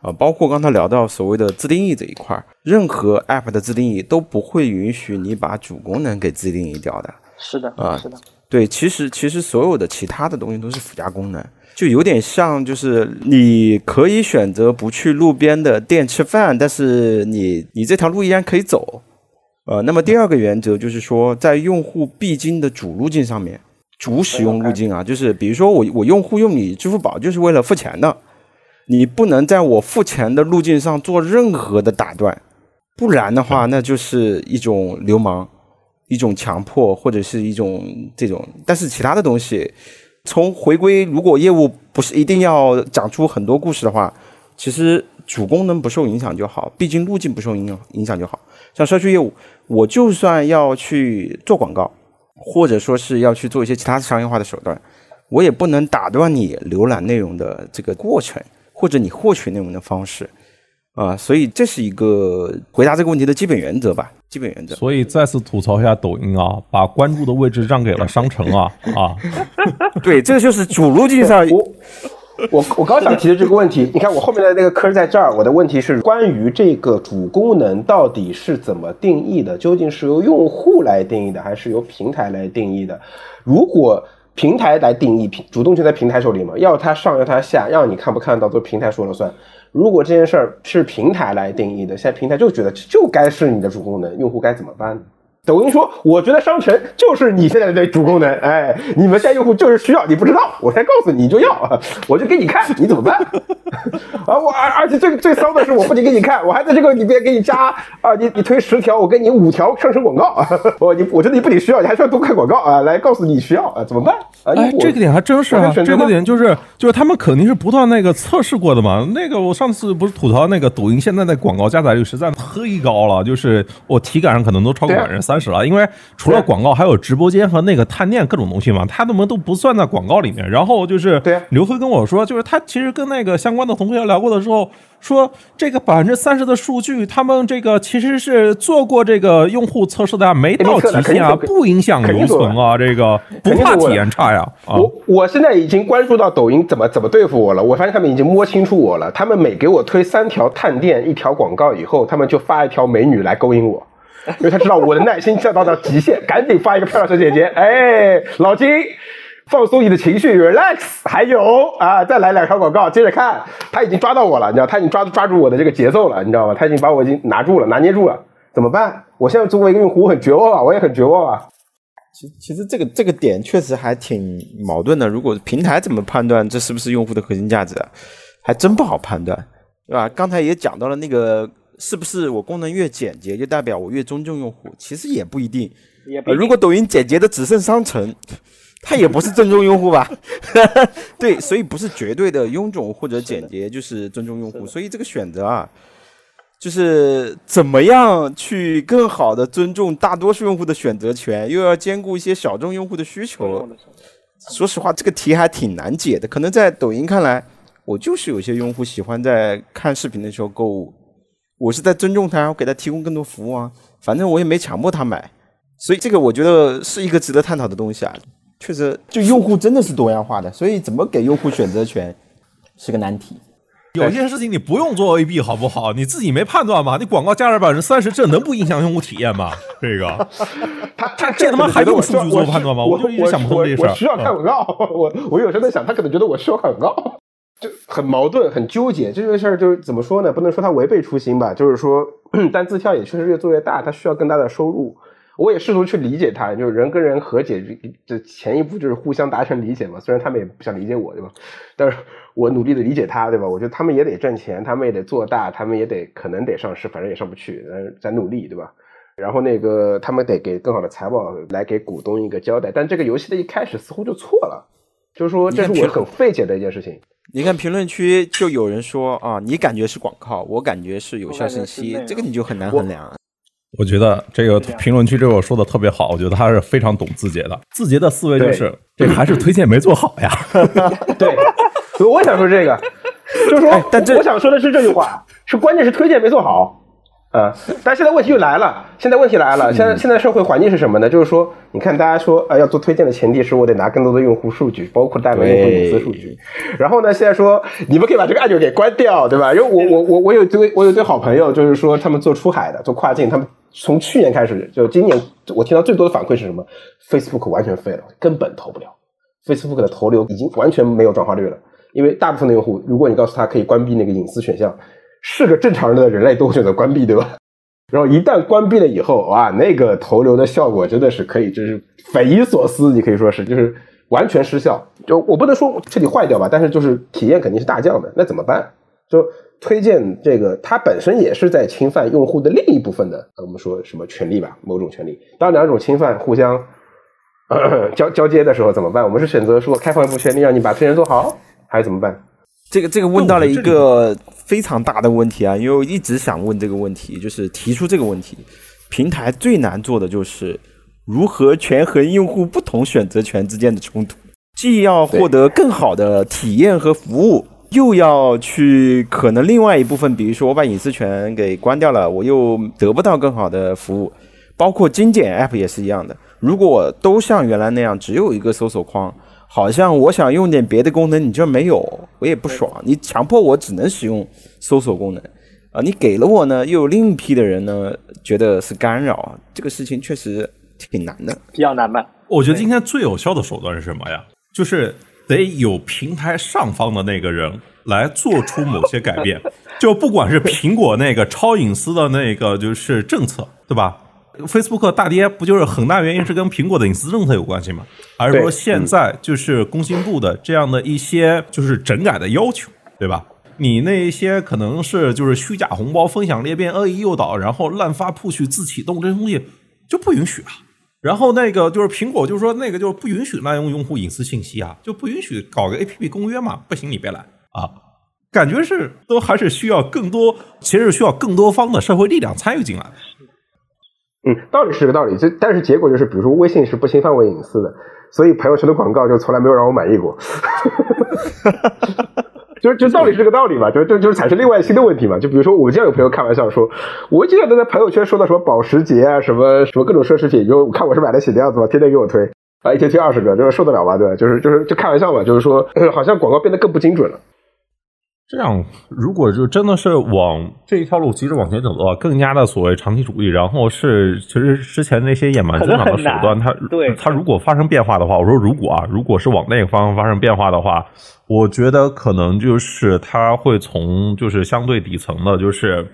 啊。包括刚才聊到所谓的自定义这一块，任何 App 的自定义都不会允许你把主功能给自定义掉的。是的，啊是的，对，其实其实所有的其他的东西都是附加功能，就有点像，就是你可以选择不去路边的店吃饭，但是你你这条路依然可以走。呃，那么第二个原则就是说，在用户必经的主路径上面，主使用路径啊，就是比如说我我用户用你支付宝就是为了付钱的，你不能在我付钱的路径上做任何的打断，不然的话，那就是一种流氓。一种强迫或者是一种这种，但是其他的东西，从回归，如果业务不是一定要讲出很多故事的话，其实主功能不受影响就好，毕竟路径不受影响影响就好。像社区业务，我就算要去做广告，或者说是要去做一些其他商业化的手段，我也不能打断你浏览内容的这个过程，或者你获取内容的方式。啊，所以这是一个回答这个问题的基本原则吧，基本原则。所以再次吐槽一下抖音啊，把关注的位置让给了商城啊啊！对，这就是主路径上。我我我刚想提的这个问题，你看我后面的那个坑在这儿。我的问题是关于这个主功能到底是怎么定义的？究竟是由用户来定义的，还是由平台来定义的？如果平台来定义，平主动权在平台手里嘛，要它上要它下，让你看不看到都平台说了算。如果这件事儿是平台来定义的，现在平台就觉得就该是你的主功能，用户该怎么办呢？抖音说，我觉得商城就是你现在的主功能，哎，你们现在用户就是需要，你不知道，我才告诉你，你就要，我就给你看，你怎么办？啊，我而而且最最骚的是，我不仅给你看，我还在这个里边给你加啊，你你推十条，我给你五条上升广告，我你我觉得你不仅需要，你还需要多看广告啊，来告诉你需要啊，怎么办？哎，这个点还真是啊，这个点就是就是他们肯定是不断那个测试过的嘛。那个我上次不是吐槽那个抖音现在的广告加载率实在忒高了，就是我体感上可能都超过百分之三十了。因为除了广告，还有直播间和那个探店各种东西嘛，他们都不算在广告里面。然后就是刘辉跟我说，就是他其实跟那个相关的同学聊过的时候。说这个百分之三十的数据，他们这个其实是做过这个用户测试的呀，没到极限啊，不影响留存啊，这个不怕体验差呀。我我现在已经关注到抖音怎么怎么对付我了，我发现他们已经摸清楚我了。他们每给我推三条探店一条广告以后，他们就发一条美女来勾引我，因为他知道我的耐心降到了极限，赶紧发一个漂亮小姐姐，哎，老金。放松你的情绪，relax。还有啊，再来两条广告，接着看。他已经抓到我了，你知道，他已经抓抓住我的这个节奏了，你知道吗？他已经把我已经拿住了，拿捏住了。怎么办？我现在作为一个用户，我很绝望啊，我也很绝望啊。其其实这个这个点确实还挺矛盾的。如果平台怎么判断这是不是用户的核心价值？还真不好判断，对吧？刚才也讲到了那个是不是我功能越简洁就代表我越尊重用户？其实也不一定。呃，如果抖音简洁的只剩商城。它也不是尊重用户吧？对，所以不是绝对的臃肿或者简洁就是尊重用户。所以这个选择啊，就是怎么样去更好的尊重大多数用户的选择权，又要兼顾一些小众用户的需求。说实话，这个题还挺难解的。可能在抖音看来，我就是有些用户喜欢在看视频的时候购物，我是在尊重他，我给他提供更多服务啊。反正我也没强迫他买，所以这个我觉得是一个值得探讨的东西啊。确实，就用户真的是多样化的，所以怎么给用户选择权是个难题。有些事情你不用做 A B 好不好？你自己没判断吗？你广告加了百分之三十，这能不影响用户体验吗？这个，他他这他妈还用数据做判断吗？我就一直想不通这事儿。我需要看广告，我我有时候在想，他可能觉得我需要看广告，就很矛盾，很纠结。这件事儿就是怎么说呢？不能说他违背初心吧，就是说，但字跳也确实越做越大，他需要更大的收入。我也试图去理解他，就是人跟人和解，这前一步就是互相达成理解嘛。虽然他们也不想理解我，对吧？但是我努力的理解他，对吧？我觉得他们也得挣钱，他们也得做大，他们也得可能得上市，反正也上不去，嗯，在努力，对吧？然后那个他们得给更好的财报来给股东一个交代。但这个游戏的一开始似乎就错了，就是说这是我很费解的一件事情。你看评论区就有人说啊，你感觉是广告，我感觉是有效信息，这个你就很难衡量。我觉得这个评论区这个说的特别好，我觉得他是非常懂字节的。字节的思维就是这还是推荐没做好呀。对，我想说这个，就是说，但这我想说的是这句话，是关键是推荐没做好。啊，但现在问题就来了，现在问题来了，现在现在社会环境是什么呢？就是说，你看大家说啊，要做推荐的前提是我得拿更多的用户数据，包括大量用户隐私数据。然后呢，现在说你们可以把这个按钮给关掉，对吧？因为我我我我有堆我有堆好朋友，就是说他们做出海的，做跨境，他们从去年开始，就今年我听到最多的反馈是什么？Facebook 完全废了，根本投不了。Facebook 的投流已经完全没有转化率了，因为大部分的用户，如果你告诉他可以关闭那个隐私选项。是个正常人的人类都会选择关闭，对吧？然后一旦关闭了以后，哇，那个投流的效果真的是可以，就是匪夷所思。你可以说是，就是完全失效。就我不能说彻底坏掉吧，但是就是体验肯定是大降的。那怎么办？就推荐这个，它本身也是在侵犯用户的另一部分的，我们说什么权利吧，某种权利。当两种侵犯互相 交交接的时候怎么办？我们是选择说开放一部权利让你把推荐做好，还是怎么办？这个这个问到了一个非常大的问题啊，因为我一直想问这个问题，就是提出这个问题，平台最难做的就是如何权衡用户不同选择权之间的冲突，既要获得更好的体验和服务，又要去可能另外一部分，比如说我把隐私权给关掉了，我又得不到更好的服务，包括精简 App 也是一样的，如果都像原来那样只有一个搜索框。好像我想用点别的功能，你这没有，我也不爽。你强迫我只能使用搜索功能，啊，你给了我呢，又有另一批的人呢觉得是干扰，这个事情确实挺难的，比较难办。我觉得今天最有效的手段是什么呀？就是得有平台上方的那个人来做出某些改变，就不管是苹果那个超隐私的那个就是政策，对吧？Facebook 大跌不就是很大原因是跟苹果的隐私政策有关系吗？还是说现在就是工信部的这样的一些就是整改的要求，对吧？你那些可能是就是虚假红包、分享裂变、恶意诱导，然后滥发 push 自启动这些东西就不允许啊。然后那个就是苹果就是说那个就是不允许滥用用户隐私信息啊，就不允许搞个 APP 公约嘛，不行你别来啊。感觉是都还是需要更多，其实需要更多方的社会力量参与进来。嗯，道理是这个道理，就但是结果就是，比如说微信是不侵犯我隐私的，所以朋友圈的广告就从来没有让我满意过。就就道理是这个道理嘛，就就就是产生另外新的问题嘛。就比如说，我经常有朋友开玩笑说，我经常都在朋友圈收到什么保时捷啊，什么什么各种奢侈品，就看我是买得起的样子嘛，天天给我推啊，一天推二十个，就是受得了吧？对吧？就是就是就开玩笑嘛，就是说好像广告变得更不精准了。这样，如果就真的是往这一条路急着往前走的话，更加的所谓长期主义，然后是其实之前那些野蛮增长的手段，它对它如果发生变化的话，我说如果啊，如果是往那个方向发生变化的话，我觉得可能就是它会从就是相对底层的，就是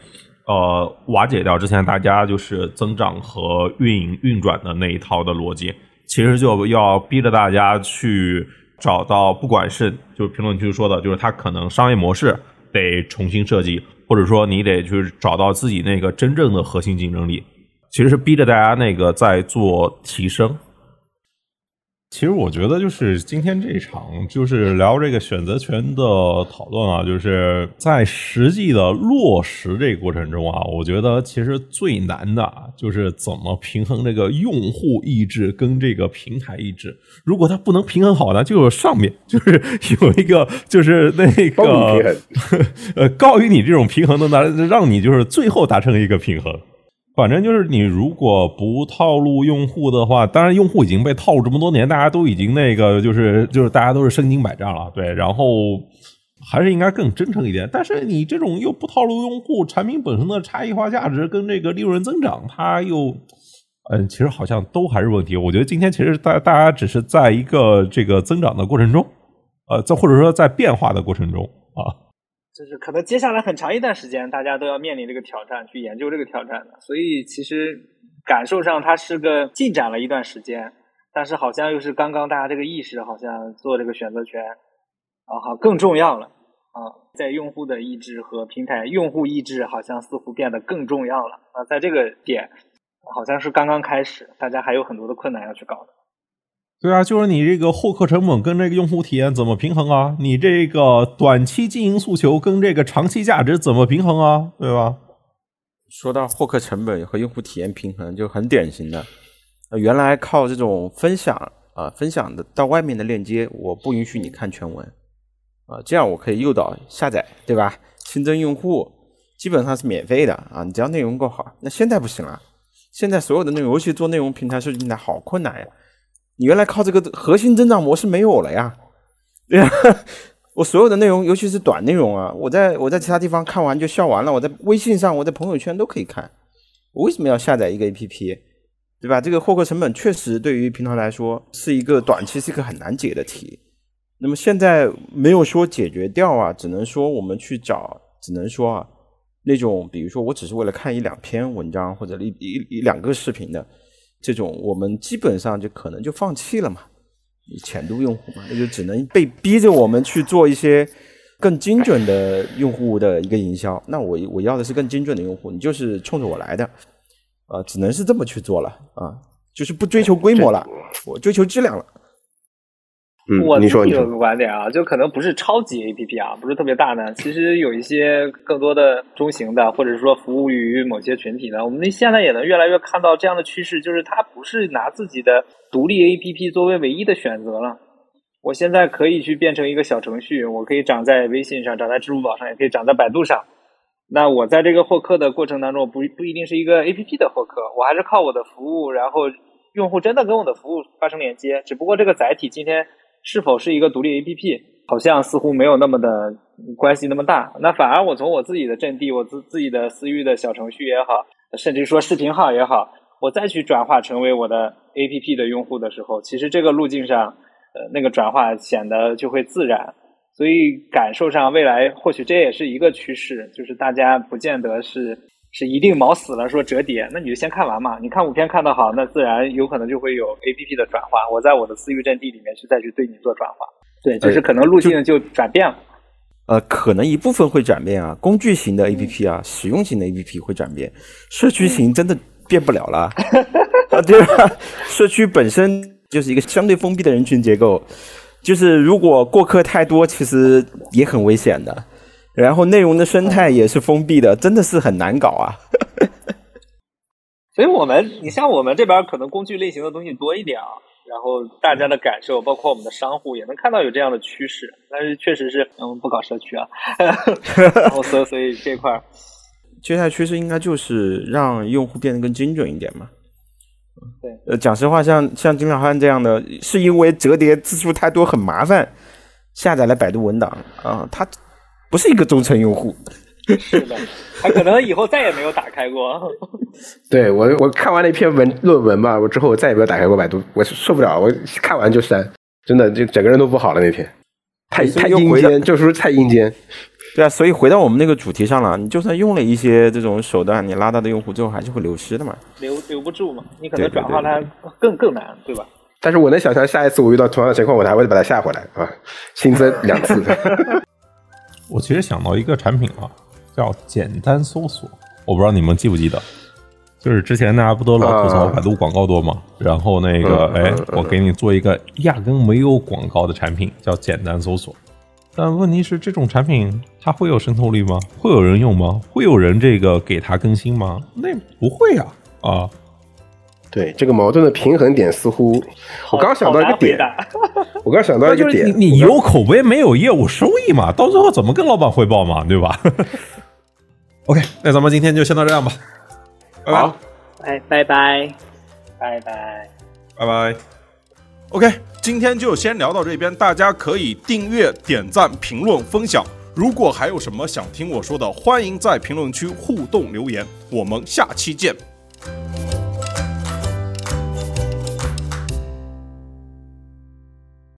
呃瓦解掉之前大家就是增长和运营运转的那一套的逻辑，其实就要逼着大家去。找到不管是就是评论区说的，就是他可能商业模式得重新设计，或者说你得就是找到自己那个真正的核心竞争力，其实是逼着大家那个在做提升。其实我觉得，就是今天这场就是聊这个选择权的讨论啊，就是在实际的落实这个过程中啊，我觉得其实最难的就是怎么平衡这个用户意志跟这个平台意志。如果它不能平衡好呢，就上面就是有一个就是那个 呃高于你这种平衡的呢，让你就是最后达成一个平衡。反正就是你如果不套路用户的话，当然用户已经被套路这么多年，大家都已经那个就是就是大家都是身经百战了，对，然后还是应该更真诚一点。但是你这种又不套路用户，产品本身的差异化价值跟这个利润增长，它又嗯，其实好像都还是问题。我觉得今天其实大大家只是在一个这个增长的过程中，呃，在或者说在变化的过程中啊。就是可能接下来很长一段时间，大家都要面临这个挑战，去研究这个挑战的。所以其实感受上它是个进展了一段时间，但是好像又是刚刚大家这个意识好像做这个选择权啊，好更重要了啊，在用户的意志和平台用户意志好像似乎变得更重要了啊，在这个点好像是刚刚开始，大家还有很多的困难要去搞的。对啊，就是你这个获客成本跟这个用户体验怎么平衡啊？你这个短期经营诉求跟这个长期价值怎么平衡啊？对吧？说到获客成本和用户体验平衡，就很典型的，原来靠这种分享啊，分享的到外面的链接，我不允许你看全文啊，这样我可以诱导下载，对吧？新增用户，基本上是免费的啊，你只要内容够好。那现在不行了，现在所有的内容，尤其做内容平台、设计平台，好困难呀。你原来靠这个核心增长模式没有了呀，对呀。我所有的内容，尤其是短内容啊，我在我在其他地方看完就笑完了，我在微信上、我在朋友圈都可以看。我为什么要下载一个 APP，对吧？这个获客成本确实对于平台来说是一个短期是一个很难解的题。那么现在没有说解决掉啊，只能说我们去找，只能说啊，那种比如说我只是为了看一两篇文章或者一一一两个视频的这种，我们基本上就可能就放弃了嘛。浅度用户嘛，那就只能被逼着我们去做一些更精准的用户的一个营销。那我我要的是更精准的用户，你就是冲着我来的，啊，只能是这么去做了啊，就是不追求规模了，我追求质量了。我你说有个观点啊，就可能不是超级 APP 啊，不是特别大的，其实有一些更多的中型的，或者是说服务于某些群体的。我们现在也能越来越看到这样的趋势，就是它不是拿自己的独立 APP 作为唯一的选择了。我现在可以去变成一个小程序，我可以长在微信上，长在支付宝上，也可以长在百度上。那我在这个获客的过程当中，不不一定是一个 APP 的获客，我还是靠我的服务，然后用户真的跟我的服务发生连接。只不过这个载体今天。是否是一个独立 APP，好像似乎没有那么的关系那么大。那反而我从我自己的阵地，我自自己的私域的小程序也好，甚至说视频号也好，我再去转化成为我的 APP 的用户的时候，其实这个路径上，呃，那个转化显得就会自然。所以感受上，未来或许这也是一个趋势，就是大家不见得是。是一定毛死了说折叠，那你就先看完嘛。你看五篇看得好，那自然有可能就会有 A P P 的转化。我在我的私域阵地里面去再去对你做转化，对，就是可能路径就转变了。呃，可能一部分会转变啊，工具型的 A P P 啊，使用型的 A P P 会转变，社区型真的变不了了 啊，对吧？社区本身就是一个相对封闭的人群结构，就是如果过客太多，其实也很危险的。然后内容的生态也是封闭的，真的是很难搞啊。所以，我们你像我们这边可能工具类型的东西多一点啊，然后大家的感受，包括我们的商户也能看到有这样的趋势。但是，确实是嗯不搞社区啊。然后，所所以这块接下来趋势应该就是让用户变得更精准一点嘛。对。呃，讲实话，像像金小汉这样的，是因为折叠字数太多很麻烦，下载了百度文档啊，他。不是一个忠诚用户，是的，他可能以后再也没有打开过。对我，我看完了一篇文论文吧，我之后我再也没有打开过百度，我受不了，我看完就删，真的就整个人都不好了。那天太太阴间，就是太阴间。对啊，所以回到我们那个主题上了，你就算用了一些这种手段，你拉到的用户最后还是会流失的嘛，留留不住嘛，你可能转化它更更难，对吧？但是我能想象下一次我遇到同样的情况，我还会把它下回来啊，新增两次。我其实想到一个产品啊，叫简单搜索。我不知道你们记不记得，就是之前大家不都老吐槽百度广告多吗？然后那个，哎，我给你做一个压根没有广告的产品，叫简单搜索。但问题是，这种产品它会有渗透力吗？会有人用吗？会有人这个给它更新吗？那不会呀，啊。对这个矛盾的平衡点，似乎我刚想到一个点，我刚想到一个点，你你有口碑没有业务收益嘛？到最后怎么跟老板汇报嘛？对吧？OK，那咱们今天就先到这样吧。好，哎，拜拜，拜拜，拜拜。OK，今天就先聊到这边，大家可以订阅、点赞、评论、分享。如果还有什么想听我说的，欢迎在评论区互动留言。我们下期见。